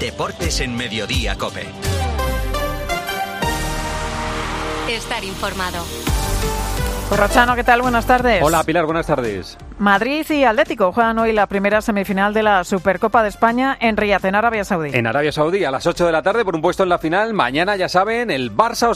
Deportes en Mediodía Cope. Estar informado. Corrochano, ¿qué tal? Buenas tardes. Hola Pilar, buenas tardes. Madrid y Atlético juegan hoy la primera semifinal de la Supercopa de España en Riyadh, en Arabia Saudí. En Arabia Saudí, a las 8 de la tarde por un puesto en la final. Mañana, ya saben, el Barça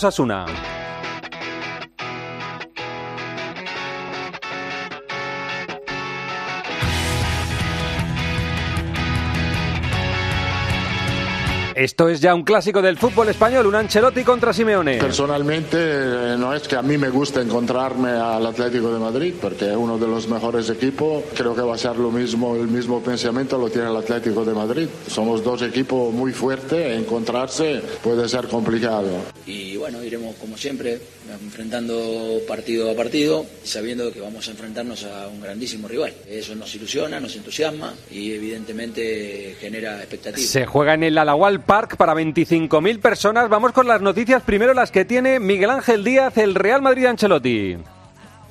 Esto es ya un clásico del fútbol español, un Ancelotti contra Simeone. Personalmente eh, no es que a mí me guste encontrarme al Atlético de Madrid porque es uno de los mejores equipos. Creo que va a ser lo mismo, el mismo pensamiento lo tiene el Atlético de Madrid. Somos dos equipos muy fuertes, encontrarse puede ser complicado. Y bueno, iremos como siempre enfrentando partido a partido, sabiendo que vamos a enfrentarnos a un grandísimo rival. Eso nos ilusiona, nos entusiasma y evidentemente genera expectativas. Se juega en el Alawal Park para 25.000 personas. Vamos con las noticias. Primero las que tiene Miguel Ángel Díaz, el Real Madrid Ancelotti.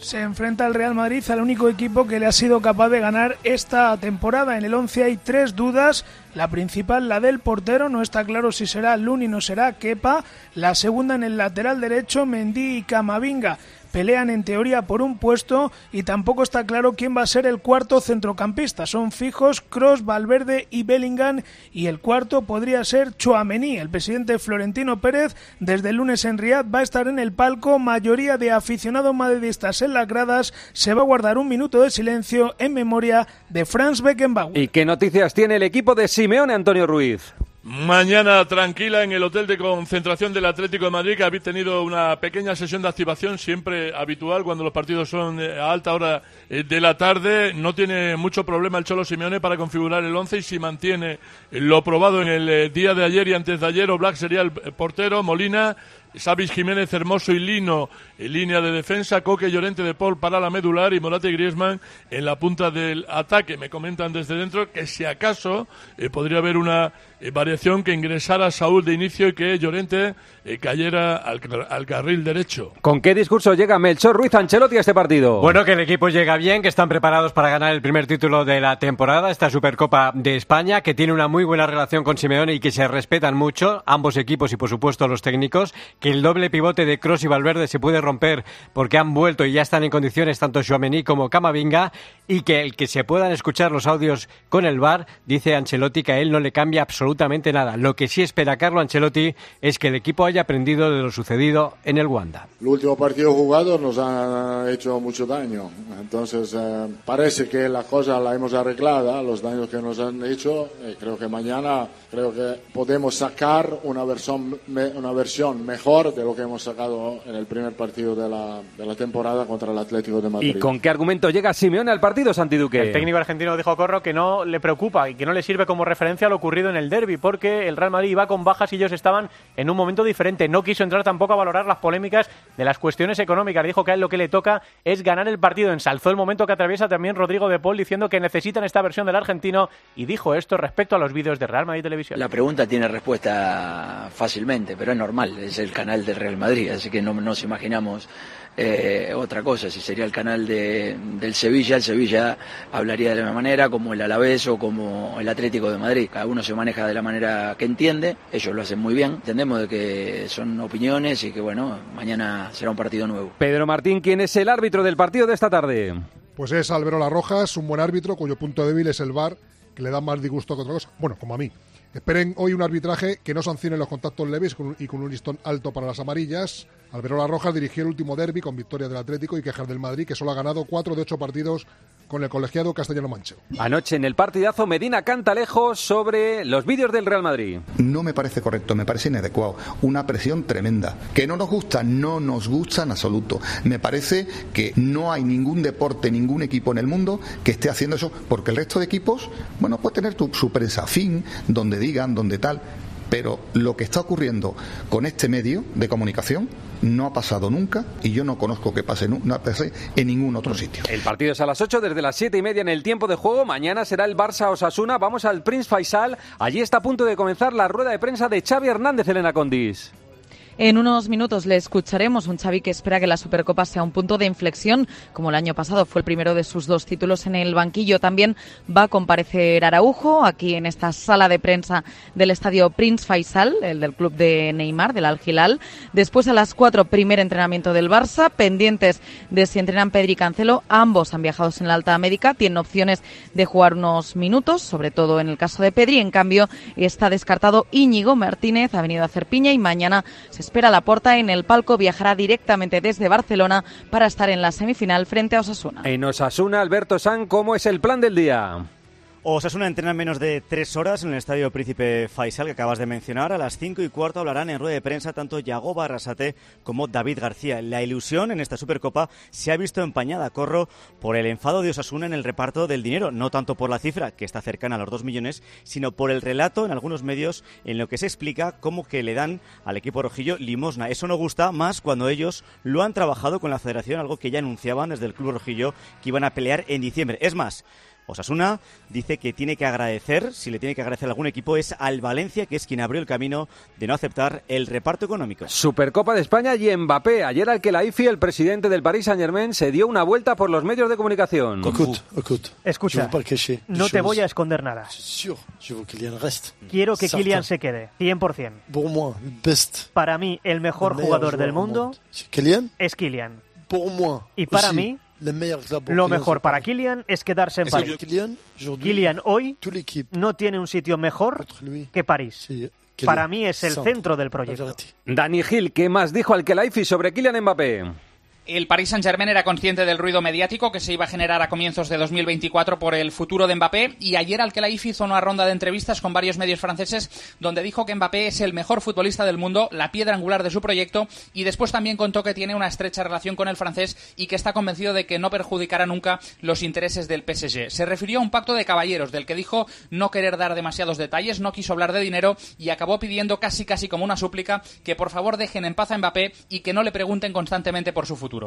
Se enfrenta al Real Madrid al único equipo que le ha sido capaz de ganar esta temporada. En el 11 hay tres dudas. La principal, la del portero, no está claro si será Luni o será Kepa. La segunda en el lateral derecho, Mendy y Camavinga pelean en teoría por un puesto y tampoco está claro quién va a ser el cuarto centrocampista. Son fijos Cross, Valverde y Bellingham y el cuarto podría ser Chouameni. El presidente Florentino Pérez desde el lunes en Riyadh va a estar en el palco. Mayoría de aficionados madridistas en las gradas. Se va a guardar un minuto de silencio en memoria de Franz Beckenbauer. ¿Y qué noticias tiene el equipo de Simeone Antonio Ruiz? Mañana tranquila en el hotel de concentración del Atlético de Madrid, que habéis tenido una pequeña sesión de activación, siempre habitual cuando los partidos son eh, a alta hora eh, de la tarde. No tiene mucho problema el Cholo Simeone para configurar el 11 y si mantiene lo probado en el eh, día de ayer y antes de ayer, Black sería el portero, Molina, Sabis Jiménez, Hermoso y Lino en línea de defensa, Coque Llorente de Paul para la medular y Morate y Griezmann en la punta del ataque. Me comentan desde dentro que si acaso podría haber una variación que ingresara Saúl de inicio y que Llorente eh, cayera al, al, carril derecho. ¿Con qué discurso llega Melchor Ruiz Ancelotti a este partido? Bueno, que el equipo llega bien, que están preparados para ganar el primer título de la temporada, esta Supercopa de España, que tiene una muy buena relación con Simeone y que se respetan mucho, ambos equipos y por supuesto los técnicos, que el doble pivote de Cross y Valverde se puede romper porque han vuelto y ya están en condiciones tanto Xuamení como Camavinga y que el que se puedan escuchar los audios con el VAR, dice Ancelotti que a él no le cambia absolutamente nada. Lo que sí espera Carlo Ancelotti es que el equipo haya aprendido de lo sucedido en el Wanda. El último partido jugado nos ha hecho mucho daño, entonces eh, parece que la cosa la hemos arreglado, los daños que nos han hecho, y creo que mañana creo que podemos sacar una versión, una versión mejor de lo que hemos sacado en el primer partido de la, de la temporada contra el Atlético de Madrid. ¿Y con qué argumento llega Simeone al partido, Santiduque? El técnico argentino dijo Corro que no le preocupa y que no le sirve como referencia a lo ocurrido en el derby, porque el Real Madrid iba con bajas y ellos estaban en un momento diferente. No quiso entrar tampoco a valorar las polémicas de las cuestiones económicas. Dijo que a él lo que le toca es ganar el partido. Ensalzó el momento que atraviesa también Rodrigo de Paul diciendo que necesitan esta versión del argentino y dijo esto respecto a los vídeos de Real Madrid Televisión. La pregunta tiene respuesta fácilmente, pero es normal, es el canal del Real Madrid, así que no nos imaginamos eh, otra cosa, si sería el canal de, del Sevilla, el Sevilla hablaría de la misma manera, como el Alavés o como el Atlético de Madrid. Cada uno se maneja de la manera que entiende, ellos lo hacen muy bien, entendemos de que son opiniones y que bueno, mañana será un partido nuevo. Pedro Martín, ¿quién es el árbitro del partido de esta tarde? Pues es Alberola Rojas, un buen árbitro cuyo punto débil es el VAR, que le da más disgusto que otra cosa. Bueno, como a mí. Esperen hoy un arbitraje que no sancione los contactos leves y con un listón alto para las amarillas. Alberola Rojas dirigió el último derby con victoria del Atlético y quejar del Madrid, que solo ha ganado cuatro de ocho partidos con el colegiado castellano manchego. Anoche en el partidazo Medina canta lejos sobre los vídeos del Real Madrid. No me parece correcto, me parece inadecuado. Una presión tremenda. Que no nos gusta, no nos gusta en absoluto. Me parece que no hay ningún deporte, ningún equipo en el mundo que esté haciendo eso, porque el resto de equipos, bueno, puede tener tu, su prensa fin, donde digan, donde tal. Pero lo que está ocurriendo con este medio de comunicación no ha pasado nunca y yo no conozco que pase, no en ningún otro sitio. El partido es a las 8 desde las 7 y media en el tiempo de juego. Mañana será el Barça Osasuna. Vamos al Prince Faisal. Allí está a punto de comenzar la rueda de prensa de Xavi Hernández, Elena Condis. En unos minutos le escucharemos un Xavi que espera que la Supercopa sea un punto de inflexión, como el año pasado fue el primero de sus dos títulos en el banquillo. También va a comparecer Araujo aquí en esta sala de prensa del estadio Prince Faisal, el del club de Neymar, del Al Hilal. Después a las cuatro, primer entrenamiento del Barça, pendientes de si entrenan Pedri y Cancelo. Ambos han viajado en la alta médica, tienen opciones de jugar unos minutos, sobre todo en el caso de Pedri. En cambio, está descartado Íñigo Martínez, ha venido a hacer piña y mañana se espera la porta en el palco. Viajará directamente desde Barcelona para estar en la semifinal frente a Osasuna. En Osasuna, Alberto San, ¿cómo es el plan del día? Osasuna entrena en menos de tres horas en el Estadio Príncipe Faisal, que acabas de mencionar. A las cinco y cuarto hablarán en rueda de prensa tanto Yago Barrasate como David García. La ilusión en esta Supercopa se ha visto empañada, corro, por el enfado de Osasuna en el reparto del dinero. No tanto por la cifra, que está cercana a los dos millones, sino por el relato en algunos medios en lo que se explica cómo que le dan al equipo rojillo limosna. Eso no gusta más cuando ellos lo han trabajado con la federación, algo que ya anunciaban desde el club rojillo que iban a pelear en diciembre. Es más, Osasuna dice que tiene que agradecer, si le tiene que agradecer a algún equipo, es al Valencia, que es quien abrió el camino de no aceptar el reparto económico. Supercopa de España y Mbappé. Ayer al que la IFI, el presidente del Paris Saint Germain, se dio una vuelta por los medios de comunicación. Escucha, no te voy a esconder nada. Quiero que Kylian se quede, 100%. Para mí, el mejor jugador del mundo es Kylian. Y para mí, lo mejor para Kylian es quedarse en París. Kylian hoy no tiene un sitio mejor que París. Para mí es el centro del proyecto. Dani Gil, ¿qué más dijo al Kelaifi sobre Kylian Mbappé? El Paris Saint-Germain era consciente del ruido mediático que se iba a generar a comienzos de 2024 por el futuro de Mbappé y ayer al hizo una ronda de entrevistas con varios medios franceses donde dijo que Mbappé es el mejor futbolista del mundo, la piedra angular de su proyecto y después también contó que tiene una estrecha relación con el francés y que está convencido de que no perjudicará nunca los intereses del PSG. Se refirió a un pacto de caballeros del que dijo no querer dar demasiados detalles, no quiso hablar de dinero y acabó pidiendo casi casi como una súplica que por favor dejen en paz a Mbappé y que no le pregunten constantemente por su futuro.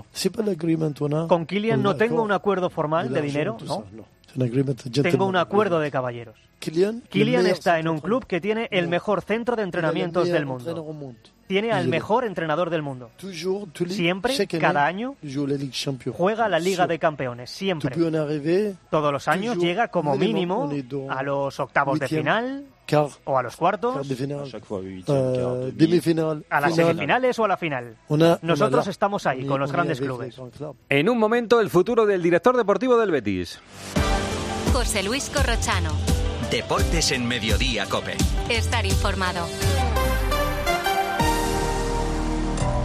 Con Kylian no tengo un acuerdo formal de dinero, ¿no? Tengo un acuerdo de caballeros. Kylian está en un club que tiene el mejor centro de entrenamientos del mundo. Tiene al mejor entrenador del mundo. Siempre, cada año, juega la Liga de Campeones. Siempre. Todos los años llega como mínimo a los octavos de final, o a los cuartos, a las semifinales o a la final. Nosotros estamos ahí con los grandes clubes. En un momento, el futuro del director deportivo del Betis. José Luis Corrochano. Deportes en Mediodía, Cope. Estar informado.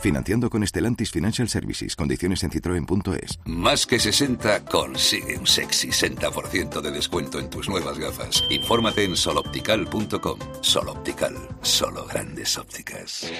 Financiando con Estelantis Financial Services. Condiciones en citroen.es. Más que 60 consigue un sexy 60% de descuento en tus nuevas gafas. Infórmate en soloptical.com. Soloptical. Solo grandes ópticas.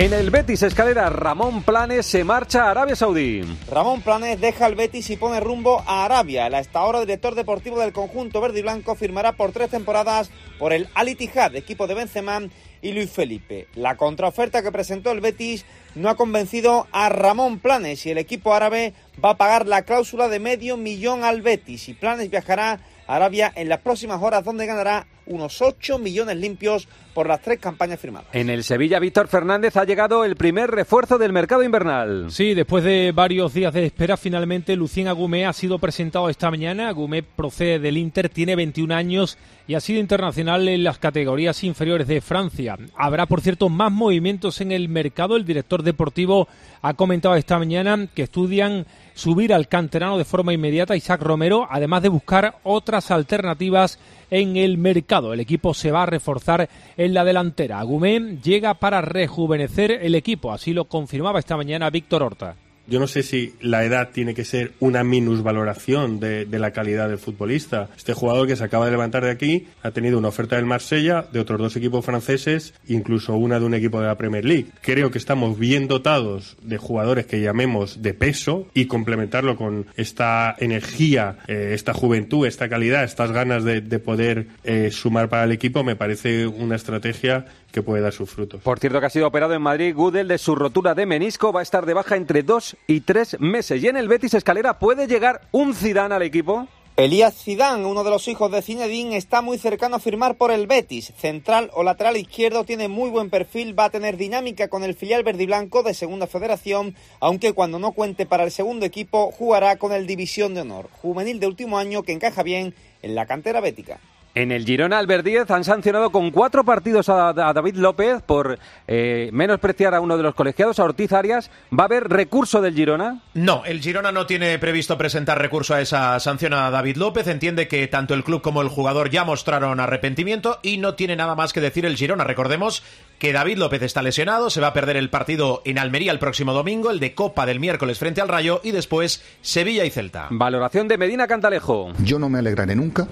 En el Betis Escalera, Ramón Planes se marcha a Arabia Saudí. Ramón Planes deja el Betis y pone rumbo a Arabia. El hasta ahora director deportivo del conjunto verde y blanco firmará por tres temporadas por el Al Ittihad, equipo de Benzema y Luis Felipe. La contraoferta que presentó el Betis no ha convencido a Ramón Planes y el equipo árabe va a pagar la cláusula de medio millón al Betis y Planes viajará a Arabia en las próximas horas donde ganará unos 8 millones limpios por las tres campañas firmadas. En el Sevilla, Víctor Fernández ha llegado el primer refuerzo del mercado invernal. Sí, después de varios días de espera, finalmente Lucien Agumé ha sido presentado esta mañana. Agumé procede del Inter, tiene 21 años y ha sido internacional en las categorías inferiores de Francia. Habrá, por cierto, más movimientos en el mercado. El director deportivo ha comentado esta mañana que estudian subir al canterano de forma inmediata Isaac Romero, además de buscar otras alternativas en el mercado. El equipo se va a reforzar en la delantera. Agumé llega para rejuvenecer el equipo, así lo confirmaba esta mañana Víctor Horta. Yo no sé si la edad tiene que ser una minusvaloración de, la calidad del futbolista. Este jugador que se acaba de levantar de aquí ha tenido una oferta del Marsella, de otros dos equipos franceses, incluso una de un equipo de la Premier League. Creo que estamos bien dotados de jugadores que llamemos de peso y complementarlo con esta energía, eh, esta juventud, esta calidad, estas ganas de, de poder eh, sumar para el equipo me parece una estrategia que puede dar sus frutos. Por cierto, que ha sido operado en Madrid, Gudel de su rotura de menisco va a estar de baja entre dos y tres meses. Y en el Betis Escalera puede llegar un Zidane al equipo. Elías Zidane, uno de los hijos de Zinedine, está muy cercano a firmar por el Betis. Central o lateral izquierdo, tiene muy buen perfil, va a tener dinámica con el filial verde y blanco de Segunda Federación, aunque cuando no cuente para el segundo equipo jugará con el División de Honor, juvenil de último año que encaja bien en la cantera bética. En el Girona, Albert Díez han sancionado con cuatro partidos a, a David López por eh, menospreciar a uno de los colegiados, a Ortiz Arias. ¿Va a haber recurso del Girona? No, el Girona no tiene previsto presentar recurso a esa sanción a David López. Entiende que tanto el club como el jugador ya mostraron arrepentimiento y no tiene nada más que decir el Girona. Recordemos que David López está lesionado, se va a perder el partido en Almería el próximo domingo, el de Copa del miércoles frente al Rayo y después Sevilla y Celta. Valoración de Medina Cantalejo. Yo no me alegraré nunca,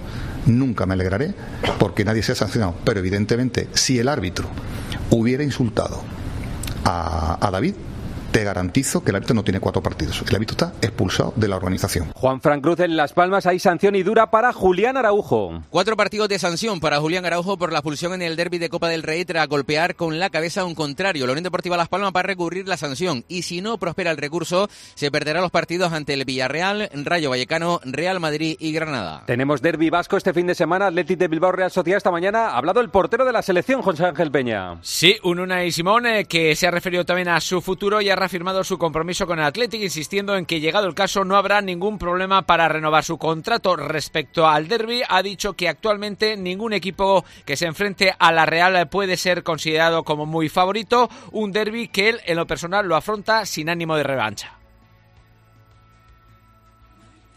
nunca me alegraré, porque nadie se ha sancionado. Pero evidentemente, si el árbitro hubiera insultado a, a David, te garantizo que el árbitro no tiene cuatro partidos. El árbitro está expulsado de la organización. Juan Fran Cruz en Las Palmas hay sanción y dura para Julián Araujo. Cuatro partidos de sanción para Julián Araujo por la expulsión en el derby de Copa del Rey tras golpear con la cabeza a un contrario. La Unión Deportiva Las Palmas va a recurrir la sanción y si no prospera el recurso se perderá los partidos ante el Villarreal, Rayo Vallecano, Real Madrid y Granada. Tenemos derby vasco este fin de semana, Atlético de Bilbao Real Sociedad esta mañana. Ha hablado el portero de la selección, José Ángel Peña. Sí, un Unai Simón eh, que se ha referido también a su futuro y ha reafirmado su compromiso con el Athletic, insistiendo en que llegado el caso no habrá ningún problema para renovar su contrato. Respecto al derby, ha dicho que actualmente ningún equipo que se enfrente a la Real puede ser considerado como muy favorito. Un derby que él, en lo personal, lo afronta sin ánimo de revancha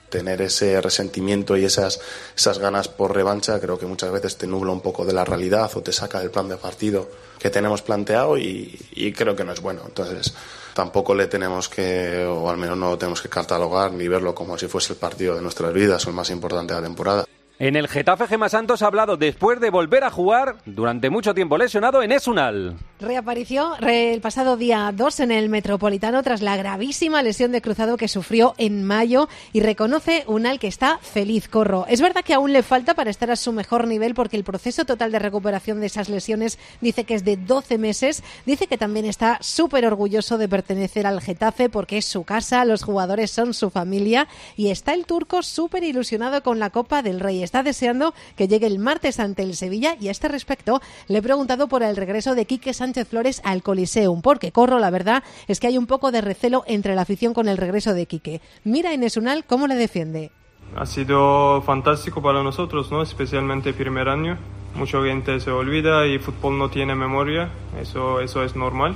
tener ese resentimiento y esas, esas ganas por revancha creo que muchas veces te nubla un poco de la realidad o te saca del plan de partido que tenemos planteado y, y creo que no es bueno. Entonces, tampoco le tenemos que, o al menos no lo tenemos que catalogar ni verlo como si fuese el partido de nuestras vidas o el más importante de la temporada. En el Getafe Gema Santos ha hablado después de volver a jugar durante mucho tiempo lesionado en Esunal. Reapareció el pasado día 2 en el Metropolitano tras la gravísima lesión de cruzado que sufrió en mayo y reconoce Unal que está feliz, Corro. Es verdad que aún le falta para estar a su mejor nivel porque el proceso total de recuperación de esas lesiones dice que es de 12 meses. Dice que también está súper orgulloso de pertenecer al Getafe porque es su casa, los jugadores son su familia y está el turco súper ilusionado con la Copa del Rey está deseando que llegue el martes ante el Sevilla y a este respecto le he preguntado por el regreso de Quique Sánchez Flores al Coliseum, porque Corro, la verdad es que hay un poco de recelo entre la afición con el regreso de Quique. Mira Inés Unal cómo le defiende. Ha sido fantástico para nosotros, ¿no? especialmente el primer año. Mucha gente se olvida y fútbol no tiene memoria, eso, eso es normal.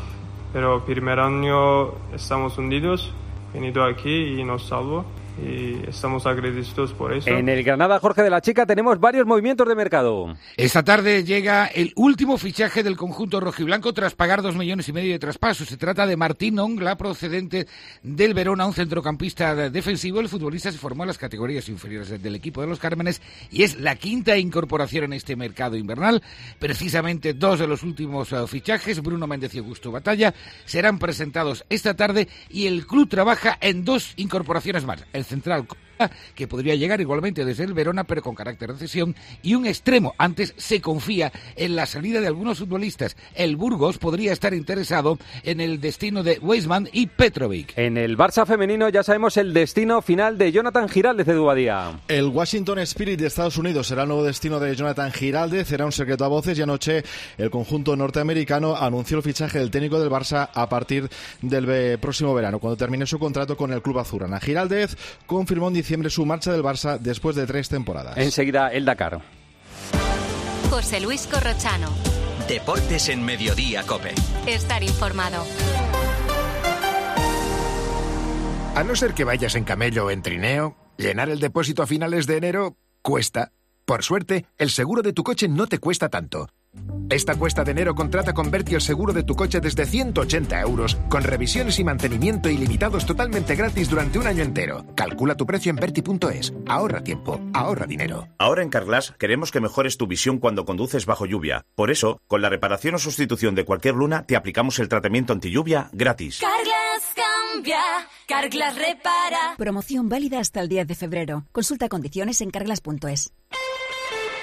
Pero primer año estamos hundidos, venido aquí y nos salvo y estamos agradecidos por eso. En el Granada Jorge de la Chica tenemos varios movimientos de mercado. Esta tarde llega el último fichaje del conjunto rojiblanco tras pagar dos millones y medio de traspaso. Se trata de Martín Ongla, procedente del Verona, un centrocampista defensivo. El futbolista se formó en las categorías inferiores del equipo de los Cármenes y es la quinta incorporación en este mercado invernal. Precisamente dos de los últimos uh, fichajes, Bruno Méndez y Augusto Batalla, serán presentados esta tarde y el club trabaja en dos incorporaciones más. El central que podría llegar igualmente desde el Verona, pero con carácter de cesión, y un extremo. Antes se confía en la salida de algunos futbolistas. El Burgos podría estar interesado en el destino de Weisman y Petrovic. En el Barça femenino ya sabemos el destino final de Jonathan Giraldez de Dubadía. El Washington Spirit de Estados Unidos será el nuevo destino de Jonathan Giraldez. Será un secreto a voces y anoche el conjunto norteamericano anunció el fichaje del técnico del Barça a partir del próximo verano, cuando termine su contrato con el club azurana. Giraldez confirmó en diciembre su marcha del Barça después de tres temporadas. Enseguida el Dakar. José Luis Corrochano. Deportes en Mediodía, Cope. Estar informado. A no ser que vayas en camello o en trineo, llenar el depósito a finales de enero cuesta. Por suerte, el seguro de tu coche no te cuesta tanto. Esta cuesta de enero contrata con Berti el seguro de tu coche desde 180 euros, con revisiones y mantenimiento ilimitados totalmente gratis durante un año entero. Calcula tu precio en Berti.es. Ahorra tiempo, ahorra dinero. Ahora en Carglass queremos que mejores tu visión cuando conduces bajo lluvia. Por eso, con la reparación o sustitución de cualquier luna, te aplicamos el tratamiento anti lluvia gratis. Carglass cambia, Carglass repara. Promoción válida hasta el 10 de febrero. Consulta condiciones en carglass.es.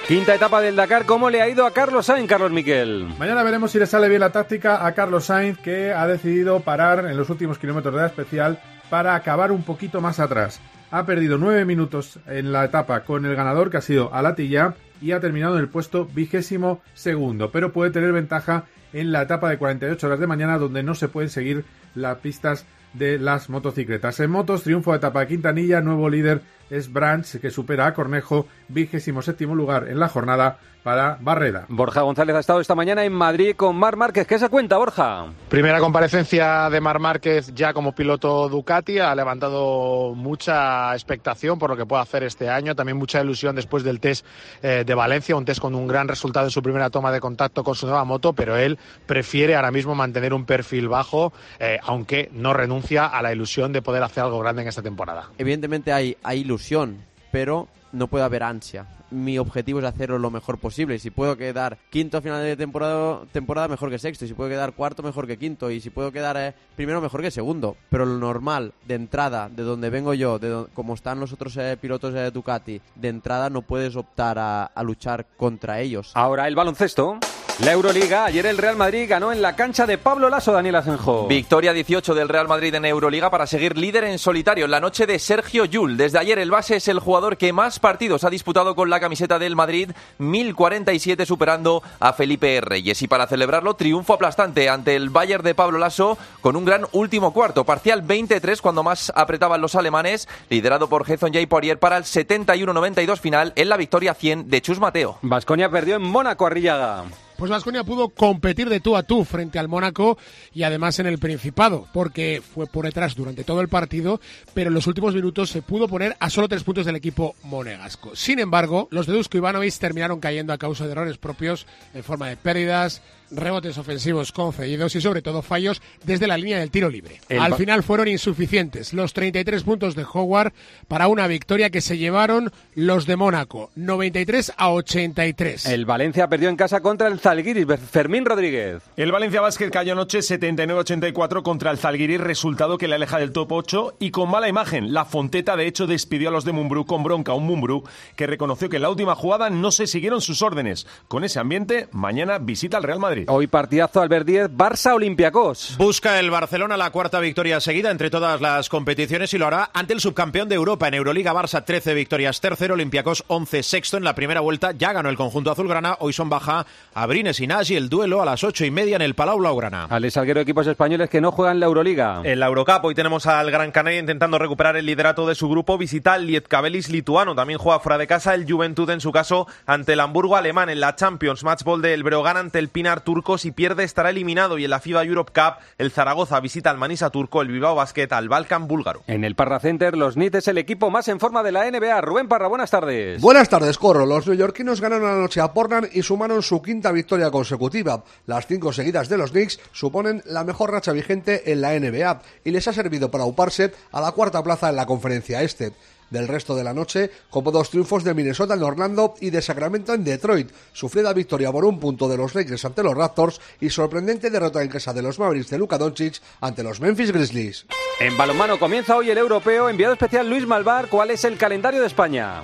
Quinta etapa del Dakar, ¿cómo le ha ido a Carlos Sainz, Carlos Miquel? Mañana veremos si le sale bien la táctica a Carlos Sainz, que ha decidido parar en los últimos kilómetros de la especial para acabar un poquito más atrás. Ha perdido nueve minutos en la etapa con el ganador, que ha sido Alatilla, y ha terminado en el puesto vigésimo segundo, pero puede tener ventaja en la etapa de 48 horas de mañana, donde no se pueden seguir las pistas de las motocicletas. En motos, triunfo de etapa Quintanilla, nuevo líder es Branch, que supera a Cornejo, vigésimo séptimo lugar en la jornada para Barreda. Borja González ha estado esta mañana en Madrid con Mar Márquez. ¿Qué se cuenta, Borja? Primera comparecencia de Mar Márquez ya como piloto Ducati. Ha levantado mucha expectación por lo que puede hacer este año. También mucha ilusión después del test eh, de Valencia, un test con un gran resultado en su primera toma de contacto con su nueva moto, pero él prefiere ahora mismo mantener un perfil bajo, eh, aunque no renuncia a la ilusión de poder hacer algo grande en esta temporada. Evidentemente hay, hay ilusión, pero no puede haber ansia. Mi objetivo es hacerlo lo mejor posible. Y si puedo quedar quinto a final de temporada, temporada mejor que sexto. Y si puedo quedar cuarto, mejor que quinto. Y si puedo quedar eh, primero, mejor que segundo. Pero lo normal, de entrada, de donde vengo yo, de do- como están los otros eh, pilotos de Ducati, de entrada no puedes optar a, a luchar contra ellos. Ahora el baloncesto. La Euroliga. Ayer el Real Madrid ganó en la cancha de Pablo Lasso, Daniel Asenjo. Victoria 18 del Real Madrid en Euroliga para seguir líder en solitario en la noche de Sergio Yul. Desde ayer el base es el jugador que más partidos ha disputado con la camiseta del Madrid, 1047 superando a Felipe Reyes. Y para celebrarlo, triunfo aplastante ante el Bayern de Pablo Lasso con un gran último cuarto, parcial 23 cuando más apretaban los alemanes, liderado por Hezon J. Poirier para el 71-92 final en la victoria 100 de Chus Mateo. Vasconia perdió en Mónaco, Arrillaga. Pues Vasconia pudo competir de tú a tú frente al Mónaco y además en el Principado, porque fue por detrás durante todo el partido, pero en los últimos minutos se pudo poner a solo tres puntos del equipo monegasco. Sin embargo, los de Dusko Ivanovic terminaron cayendo a causa de errores propios en forma de pérdidas, rebotes ofensivos concedidos y sobre todo fallos desde la línea del tiro libre. El Al final fueron insuficientes los 33 puntos de Howard para una victoria que se llevaron los de Mónaco, 93 a 83. El Valencia perdió en casa contra el Zalgiris. Fermín Rodríguez. El Valencia Basket cayó anoche 79-84 contra el Zalgiris, resultado que le aleja del top 8 y con mala imagen. La Fonteta, de hecho, despidió a los de Mumbrú con bronca, un Mumbrú que reconoció que en la última jugada no se siguieron sus órdenes. Con ese ambiente, mañana visita al Real Madrid. Hoy partidazo Albert 10, Barça Olympiacos. Busca el Barcelona la cuarta victoria seguida entre todas las competiciones y lo hará ante el subcampeón de Europa en Euroliga Barça 13 victorias tercero, Olympiacos 11 sexto en la primera vuelta. Ya ganó el conjunto azulgrana. Hoy son baja Abrines y Nagy el duelo a las ocho y media en el Palau Blaugrana. Alex Salguero, equipos españoles que no juegan la Euroliga. En la Eurocup hoy tenemos al Gran Canaria intentando recuperar el liderato de su grupo. Visita el Lietkabelis lituano. También juega fuera de casa el Juventud en su caso ante el Hamburgo alemán en la Champions. Match ball del Breogán ante el Pinar turco. Si pierde estará eliminado. Y en la FIBA Europe Cup el Zaragoza visita al Manisa turco. El Bilbao Basket al Balkan búlgaro. En el Parra Center, los Knicks es el equipo más en forma de la NBA. Rubén Parra, buenas tardes. Buenas tardes, Corro. Los neoyorquinos ganaron anoche a Portland y sumaron su quinta victoria consecutiva. Las cinco seguidas de los Knicks suponen la mejor racha vigente en la NBA y les ha servido para uparse a la cuarta plaza en la conferencia este. Del resto de la noche, como dos triunfos de Minnesota en Orlando y de Sacramento en Detroit, sufrida victoria por un punto de los Lakers ante los Raptors y sorprendente derrota en casa de los Mavericks de Luka Doncic ante los Memphis Grizzlies. En balonmano comienza hoy el europeo. Enviado especial Luis Malvar, ¿cuál es el calendario de España?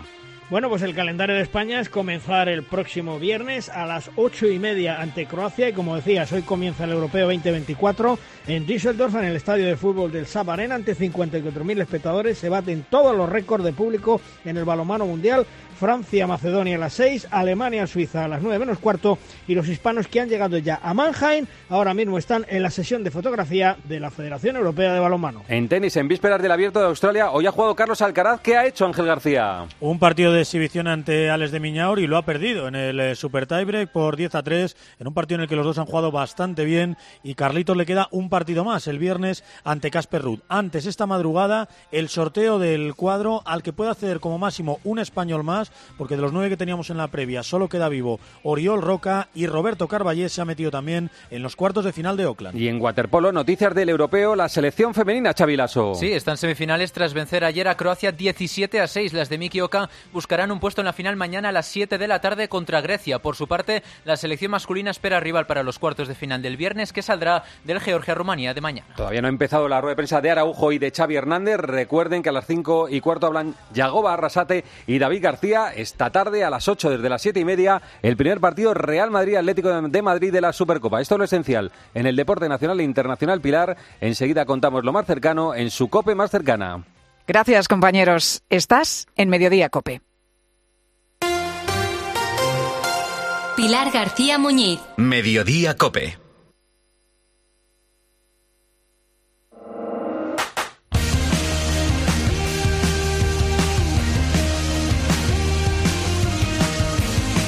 Bueno, pues el calendario de España es comenzar el próximo viernes a las ocho y media ante Croacia y como decías, hoy comienza el Europeo 2024 en Düsseldorf, en el estadio de fútbol del Sab Arena, ante 54.000 espectadores. Se baten todos los récords de público en el balonmano mundial. Francia, Macedonia a las 6, Alemania, Suiza a las 9 menos cuarto y los hispanos que han llegado ya a Mannheim ahora mismo están en la sesión de fotografía de la Federación Europea de Balonmano. En tenis, en vísperas del Abierto de Australia, hoy ha jugado Carlos Alcaraz. ¿Qué ha hecho Ángel García? Un partido de exhibición ante Alex de Miñaur y lo ha perdido en el eh, Super Tiebreak por 10 a 3, en un partido en el que los dos han jugado bastante bien y Carlitos le queda un partido más el viernes ante Casper Ruud. Antes, esta madrugada, el sorteo del cuadro al que puede hacer como máximo un español más porque de los nueve que teníamos en la previa solo queda vivo Oriol Roca y Roberto Carballés se ha metido también en los cuartos de final de Oakland. Y en waterpolo, noticias del europeo, la selección femenina, Chavilaso. Sí, están semifinales tras vencer ayer a Croacia 17 a 6. Las de Miki Oka buscarán un puesto en la final mañana a las 7 de la tarde contra Grecia. Por su parte, la selección masculina espera rival para los cuartos de final del viernes, que saldrá del Georgia-Rumanía de mañana. Todavía no ha empezado la rueda de prensa de Araujo y de Xavi Hernández. Recuerden que a las 5 y cuarto hablan Yagoba Arrasate y David García. Esta tarde a las 8 desde las 7 y media el primer partido Real Madrid Atlético de Madrid de la Supercopa. Esto es lo esencial en el deporte nacional e internacional Pilar. Enseguida contamos lo más cercano en su COPE más cercana. Gracias compañeros. Estás en Mediodía COPE. Pilar García Muñiz. Mediodía Cope.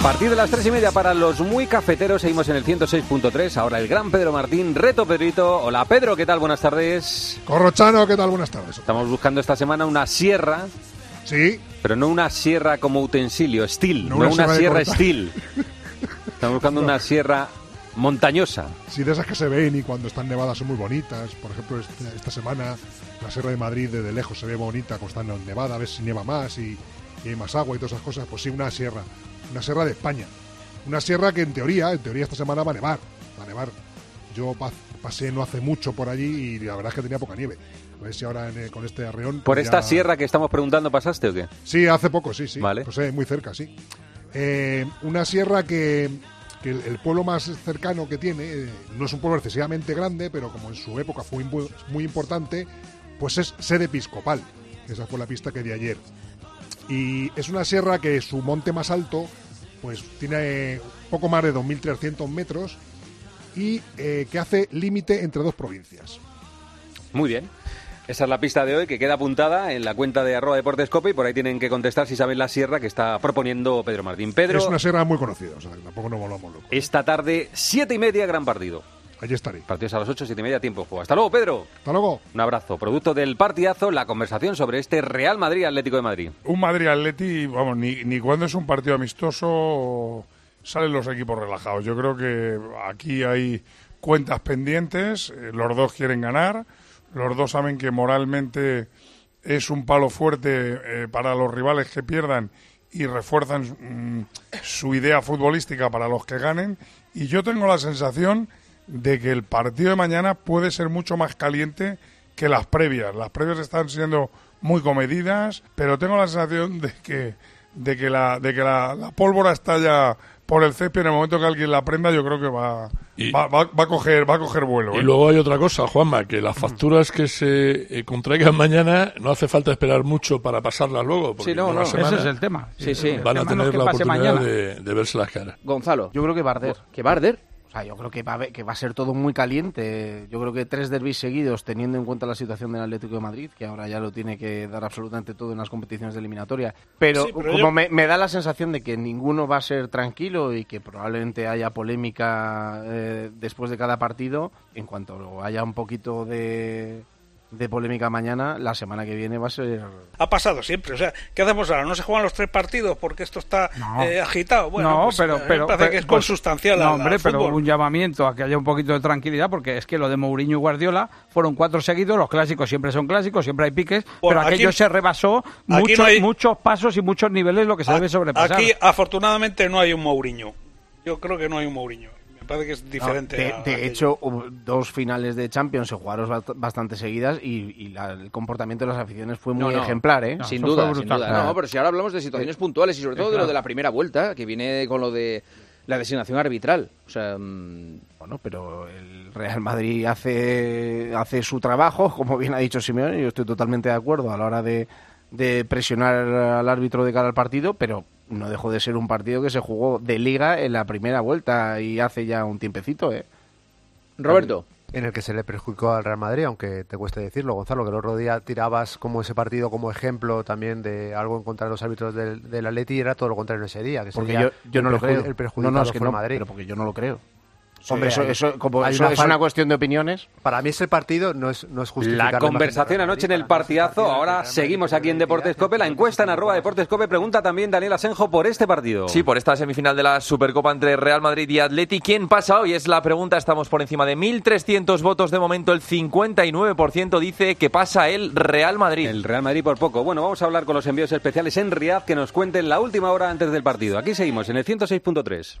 A partir de las tres y media para los muy cafeteros seguimos en el 106.3. Ahora el gran Pedro Martín, reto Pedrito. Hola Pedro, ¿qué tal? Buenas tardes. Corrochano, ¿qué tal? Buenas tardes. Estamos buscando esta semana una sierra. Sí. Pero no una sierra como utensilio, steel. No, No una una, sierra steel. Estamos buscando una sierra montañosa. Sí, de esas que se ven y cuando están nevadas son muy bonitas. Por ejemplo, este- esta semana la Sierra de Madrid desde lejos se ve bonita cuando está nevada, a ver si nieva más y, y hay más agua y todas esas cosas. Pues sí, una sierra. Una sierra de España. Una sierra que en teoría, en teoría esta semana va a nevar. Va a nevar. Yo pa- pasé no hace mucho por allí y la verdad es que tenía poca nieve. A ver si ahora en, eh, con este arreón... ¿Por ya- esta sierra que estamos preguntando pasaste o qué? Sí, hace poco, sí, sí. Vale. Pues eh, muy cerca, sí. Eh, una sierra que, que el, el pueblo más cercano que tiene, eh, no es un pueblo excesivamente grande, pero como en su época fue muy importante, pues es sede episcopal. Esa fue la pista que di ayer. Y es una sierra que su monte más alto, pues tiene poco más de 2.300 metros y eh, que hace límite entre dos provincias. Muy bien. Esa es la pista de hoy que queda apuntada en la cuenta de arroba deportescope y por ahí tienen que contestar si saben la sierra que está proponiendo Pedro Martín. Pedro, Es una sierra muy conocida, o sea, tampoco nos volvamos locos. esta tarde, siete y media, gran partido. Allí estaré. Partidos a las 8, siete y media, tiempo juego. Hasta luego, Pedro. Hasta luego. Un abrazo. Producto del partidazo, la conversación sobre este Real Madrid Atlético de Madrid. Un Madrid-Atleti, vamos, ni, ni cuando es un partido amistoso salen los equipos relajados. Yo creo que aquí hay cuentas pendientes, eh, los dos quieren ganar, los dos saben que moralmente es un palo fuerte eh, para los rivales que pierdan y refuerzan mm, su idea futbolística para los que ganen. Y yo tengo la sensación de que el partido de mañana puede ser mucho más caliente que las previas. Las previas están siendo muy comedidas, pero tengo la sensación de que de que la de que la, la pólvora está ya por el césped en el momento que alguien la prenda yo creo que va va, va- va a coger va a coger vuelo Y ¿eh? luego hay otra cosa, Juanma, que las facturas que se eh, contraigan mañana no hace falta esperar mucho para pasarlas luego. porque Sí, no, no, semana, ese es el tema. Sí, sí. Van a tener es que la oportunidad de, de verse las caras. Gonzalo. Yo creo que va a arder. ¿Que va a arder? O sea, yo creo que va, a haber- que va a ser todo muy caliente. Yo creo que tres derbis seguidos, teniendo en cuenta la situación del Atlético de Madrid, que ahora ya lo tiene que dar absolutamente todo en las competiciones de eliminatoria. Pero, Sí, pero como yo- me, me da la sensación de que ninguno va a ser tranquilo y que probablemente haya polémica eh, después de cada partido, en cuanto haya un poquito de, de polémica mañana, la semana que viene va a ser... Ha pasado siempre. O sea, ¿qué hacemos ahora? ¿No se juegan los tres partidos porque esto está No. eh, agitado? Bueno, no, pues, pero, mí pero parece pero- que es pues, consustancial No, hombre, al pero un llamamiento a que haya un poquito de tranquilidad, porque es que lo de Mourinho y Guardiola fueron cuatro seguidos, los clásicos siempre son clásicos, siempre hay piques, Bueno, pero aquí- aquello se rebasó no muchos, hay- muchos pasos y muchos niveles lo que se debe sobrepasar. Aquí, afortunadamente, no hay un Mourinho. Yo creo que no hay un Mourinho. Parece que es diferente. de, a- de a aquello. hecho, dos finales de Champions se jugaron bast- bastante seguidas y, y la- el comportamiento de las aficiones fue muy No, no. ejemplar, ¿eh? sin duda, sin duda. No, pero si ahora hablamos de situaciones puntuales y sobre todo de lo de la primera vuelta, que viene con lo de la designación arbitral. O sea, mm, bueno, pero el el Real Madrid hace, hace su trabajo, como bien ha dicho Simeone, y yo estoy totalmente de acuerdo a la hora de, de presionar al árbitro de cara al partido, pero no dejó de ser un partido que se jugó de liga en la primera vuelta y hace ya un tiempecito. ¿eh? Roberto. En el que se le perjudicó al Real Madrid, aunque te cueste decirlo, Gonzalo, que el otro día tirabas como ese partido como ejemplo también de algo en contra de los árbitros del, del Atleti y era todo lo contrario ese día. Que Porque sería yo, yo no el lo creo. El perjudicado no, no, es que fue no, el Madrid. pero porque yo no lo creo. Sí, Hombre, eso, hay- eso, como hay eso una es una cuestión de opiniones. Para mí ese partido no es, no es justificar La conversación anoche en el partidazo. Ahora seguimos aquí en Deportes Cope. La encuesta en arroba Deportes Cope pregunta también Daniel Asenjo por este partido. Sí, por esta semifinal de la Supercopa entre Real Madrid y Atleti. ¿Quién pasa hoy? Es la pregunta. Estamos por encima de 1.300 votos de momento. El 59% dice que pasa el Real Madrid. El Real Madrid por poco. Bueno, vamos a hablar con los envíos especiales en Riad que nos cuenten la última hora antes del partido. Aquí seguimos en el 106.3.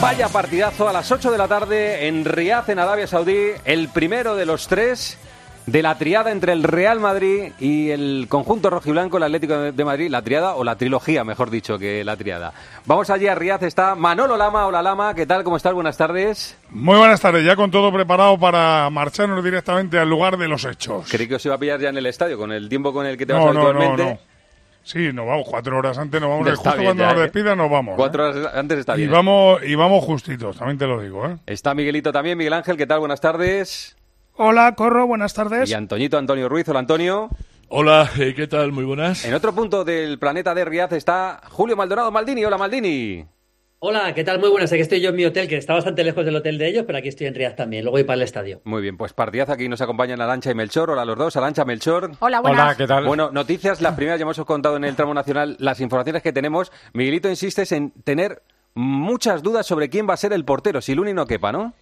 Vaya partidazo a las 8 de la tarde en Riad, en Arabia Saudí. El primero de los tres de la triada entre el Real Madrid y el conjunto rojiblanco, el Atlético de Madrid. La triada o la trilogía, mejor dicho, que la triada. Vamos allí a Riad. Está Manolo Lama. Hola Lama, ¿qué tal? ¿Cómo estás? Buenas tardes. Muy buenas tardes, ya con todo preparado para marcharnos directamente al lugar de los hechos. Creí que os iba a pillar ya en el estadio, con el tiempo con el que te vas No, no, no, habitualmente. no. Sí, nos vamos cuatro horas antes, nos vamos. Está justo bien cuando ya, nos ¿eh? despidan nos vamos. ¿eh? Cuatro horas antes está y bien. vamos y vamos justitos, también te lo digo, ¿eh? Está Miguelito también. Miguel Ángel, ¿qué tal? Buenas tardes. Hola, Corro, buenas tardes. Y Antoñito Antonio Ruiz. Hola, Antonio. Hola, eh, ¿qué tal? Muy buenas. En otro punto del planeta de Riad está Julio Maldonado Maldini. Hola, Maldini. Hola, ¿qué tal? Muy buenas. Aquí estoy yo en mi hotel, que está bastante lejos del hotel de ellos, pero aquí estoy en Riad también. Luego voy para el estadio. Muy bien, pues partidazo. Aquí nos acompañan Arancha y Melchor. Hola a los dos. Arancha, Melchor. Hola, buenas. Hola, ¿qué tal? Bueno, noticias. Las primeras ya hemos contado en el tramo nacional las informaciones que tenemos. Miguelito insistes en tener muchas dudas sobre quién va a ser el portero, si Luni no quepa, ¿no?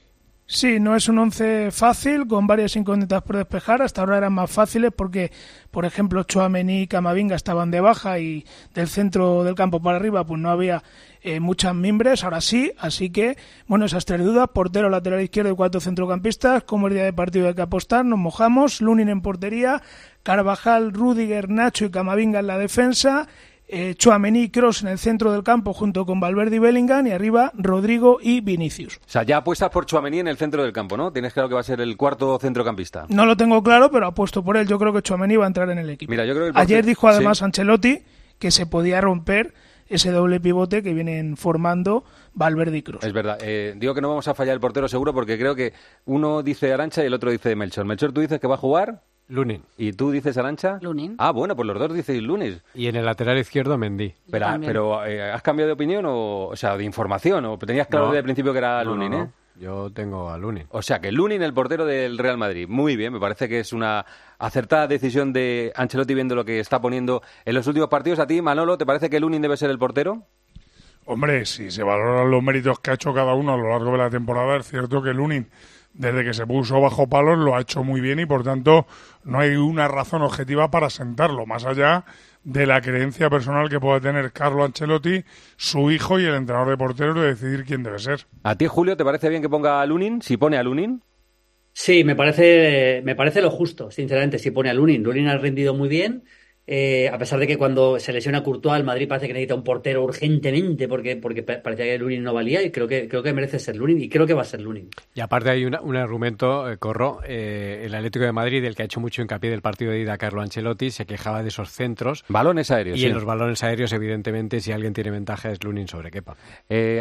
Sí, no es un once fácil, con varias incógnitas por despejar. Hasta ahora eran más fáciles porque, por ejemplo, Chouameni y Camavinga estaban de baja y del centro del campo para arriba pues no había eh, muchas mimbres. Ahora sí, así que, bueno, esas tres dudas, portero, lateral izquierdo y cuatro centrocampistas. Como el día de partido hay que apostar, nos mojamos. Lunin en portería, Carvajal, Rudiger, Nacho y Camavinga en la defensa. Eh, Chouameni y Kroos en el centro del campo junto con Valverde y Bellingham y arriba Rodrigo y Vinicius. O sea, ya apuestas por Chouameni en el centro del campo, ¿no? Tienes claro que va a ser el cuarto centrocampista. No lo tengo claro, pero apuesto por él. Yo creo que Chouameni va a entrar en el equipo. Mira, yo creo que el Ayer dijo además Sí. Ancelotti que se podía romper ese doble pivote que vienen formando Valverde y Kroos. Es verdad. Eh, digo que no vamos a fallar el portero seguro porque creo que uno dice Arancha y el otro dice Melchor. Melchor, tú dices que va a jugar. Lunin. ¿Y tú dices Arancha? Lunin. Ah, bueno, pues los dos dices Lunes. Y en el lateral izquierdo Mendy. Pero, pero eh, ¿has cambiado de opinión o, o sea, de información? ¿O tenías claro No. desde el principio que era No, Lunin, no, eh? Yo tengo a Lunin. O sea, que Lunin, el portero del Real Madrid. Muy bien, me parece que es una acertada decisión de Ancelotti viendo lo que está poniendo en los últimos partidos. ¿A ti, Manolo, te parece que Lunin debe ser el portero? Hombre, si se valoran los méritos que ha hecho cada uno a lo largo de la temporada, es cierto que Lunin, desde que se puso bajo palos, lo ha hecho muy bien y por tanto no hay una razón objetiva para sentarlo, más allá de la creencia personal que pueda tener Carlo Ancelotti, su hijo y el entrenador de porteros de decidir quién debe ser. ¿A ti, Julio, te parece bien que ponga a Lunin? Si pone a Lunin. Sí, me parece, me parece lo justo, sinceramente, si pone a Lunin. Lunin ha rendido muy bien eh, a pesar de que cuando se lesiona Courtois, el Madrid parece que necesita un portero urgentemente porque, porque parecía que Lunin no valía y creo que, creo que merece ser Lunin y creo que va a ser Lunin. Y aparte hay un argumento, eh, Corro, eh, el Atlético de Madrid, del que ha hecho mucho hincapié del partido de ida Carlo Ancelotti, se quejaba de esos centros. Balones aéreos. Y en los balones aéreos, evidentemente, si alguien tiene ventaja es Lunin sobre Kepa.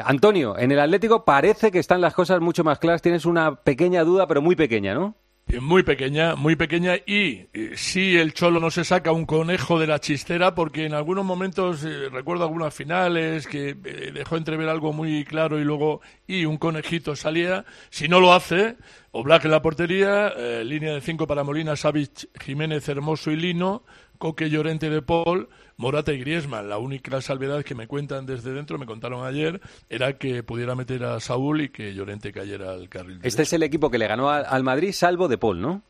Antonio, en el Atlético parece que están las cosas mucho más claras. Tienes una pequeña duda, pero muy pequeña, ¿no? Muy pequeña, muy pequeña y eh, si el Cholo no se saca un conejo de la chistera porque en algunos momentos eh, recuerdo algunas finales que eh, dejó entrever algo muy claro y luego y un conejito salía, si no lo hace, Oblak en la portería, línea de cinco para Molina, Savic, Jiménez, Hermoso y Lino, Coque Llorente de Paul, Morata y Griezmann. La única salvedad que me cuentan desde dentro, me contaron ayer, era que pudiera meter a Saúl y que Llorente cayera al carril. Este es el equipo que le ganó al Madrid, salvo de Paul, ¿no?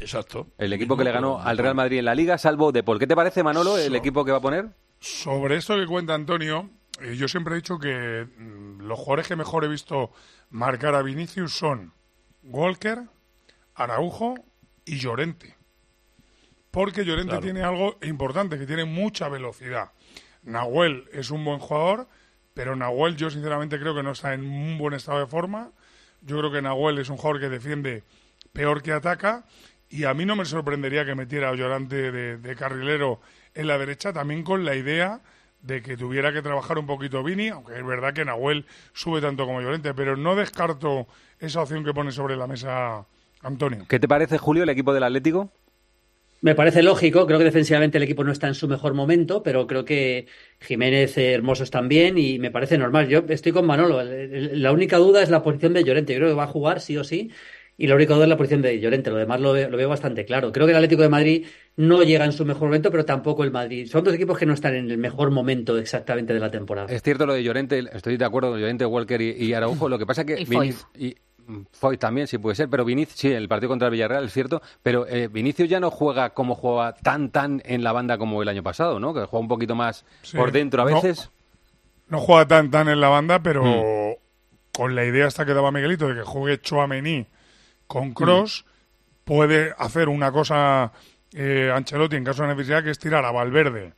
Exacto. El equipo que le ganó al Real Madrid en la Liga, salvo de Paul. ¿Qué te parece, Manolo, el equipo que va a poner? Sobre esto que cuenta Antonio, eh, yo siempre he dicho que mm, los jugadores que mejor he visto marcar a Vinicius son Walker, Araujo y Llorente porque Llorente tiene algo importante, que tiene mucha velocidad. Nahuel es un buen jugador, pero Nahuel yo sinceramente creo que no está en un buen estado de forma. Yo creo que Nahuel es un jugador que defiende peor que ataca y a mí no me sorprendería que metiera a Llorente de, carrilero en la derecha, también con la idea de que tuviera que trabajar un poquito Vini, aunque es verdad que Nahuel sube tanto como Llorente, pero no descarto esa opción que pone sobre la mesa Antonio. ¿Qué te parece, Julio, el equipo del Atlético? Me parece lógico, creo que defensivamente el equipo no está en su mejor momento, pero creo que Jiménez eh, Hermoso están bien y me parece normal. Yo estoy con Manolo, la única duda es la posición de Llorente, yo creo que va a jugar sí o sí, y la única duda es la posición de Llorente, lo demás lo, veo bastante claro. Creo que el Atlético de Madrid no llega en su mejor momento, pero tampoco el Madrid. Son dos equipos que no están en el mejor momento exactamente de la temporada. Es cierto lo de Llorente, estoy de acuerdo con Llorente, Walker y, Araujo, lo que pasa que... Y Foy también, sí puede ser, pero Vinicius, sí, el partido contra el Villarreal es cierto, pero eh, Vinicius ya no juega como juega tan, tan en la banda como el año pasado, ¿no? Que juega un poquito más por dentro a veces. No, juega tan, tan en la banda, pero mm. con la idea hasta que daba Miguelito de que juegue Chouameni con Cross, mm. puede hacer una cosa eh, Ancelotti en caso de necesidad, que es tirar a Valverde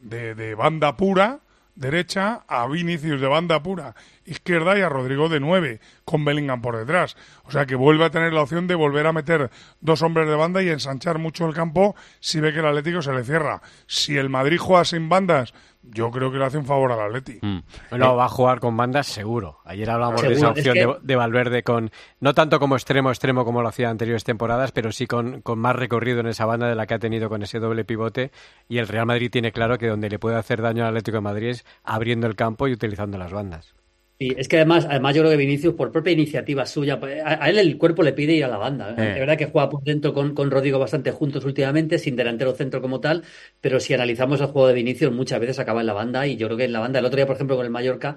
de, de banda pura derecha, a Vinicius de banda pura izquierda y a Rodrigo de nueve, con Bellingham por detrás. O sea que vuelve a tener la opción de volver a meter dos hombres de banda y ensanchar mucho el campo si ve que el Atlético se le cierra. Si el Madrid juega sin bandas, yo creo que le hace un favor al Atleti. Mm. Bueno, va a jugar con bandas seguro. Ayer hablamos de esa opción de, Valverde con, no tanto como extremo extremo como lo hacía en anteriores temporadas, pero sí con, con, más recorrido en esa banda de la que ha tenido con ese doble pivote. Y el Real Madrid tiene claro que donde le puede hacer daño al Atlético de Madrid es abriendo el campo y utilizando las bandas. Sí, es que además, además yo creo que Vinicius, por propia iniciativa suya, pues, a, él el cuerpo le pide ir a la banda. ¿eh? Es verdad que juega por dentro con, con Rodrigo bastante juntos últimamente, sin delantero centro como tal, pero si analizamos el juego de Vinicius, muchas veces acaba en la banda y yo creo que en la banda, el otro día, por ejemplo, con el Mallorca,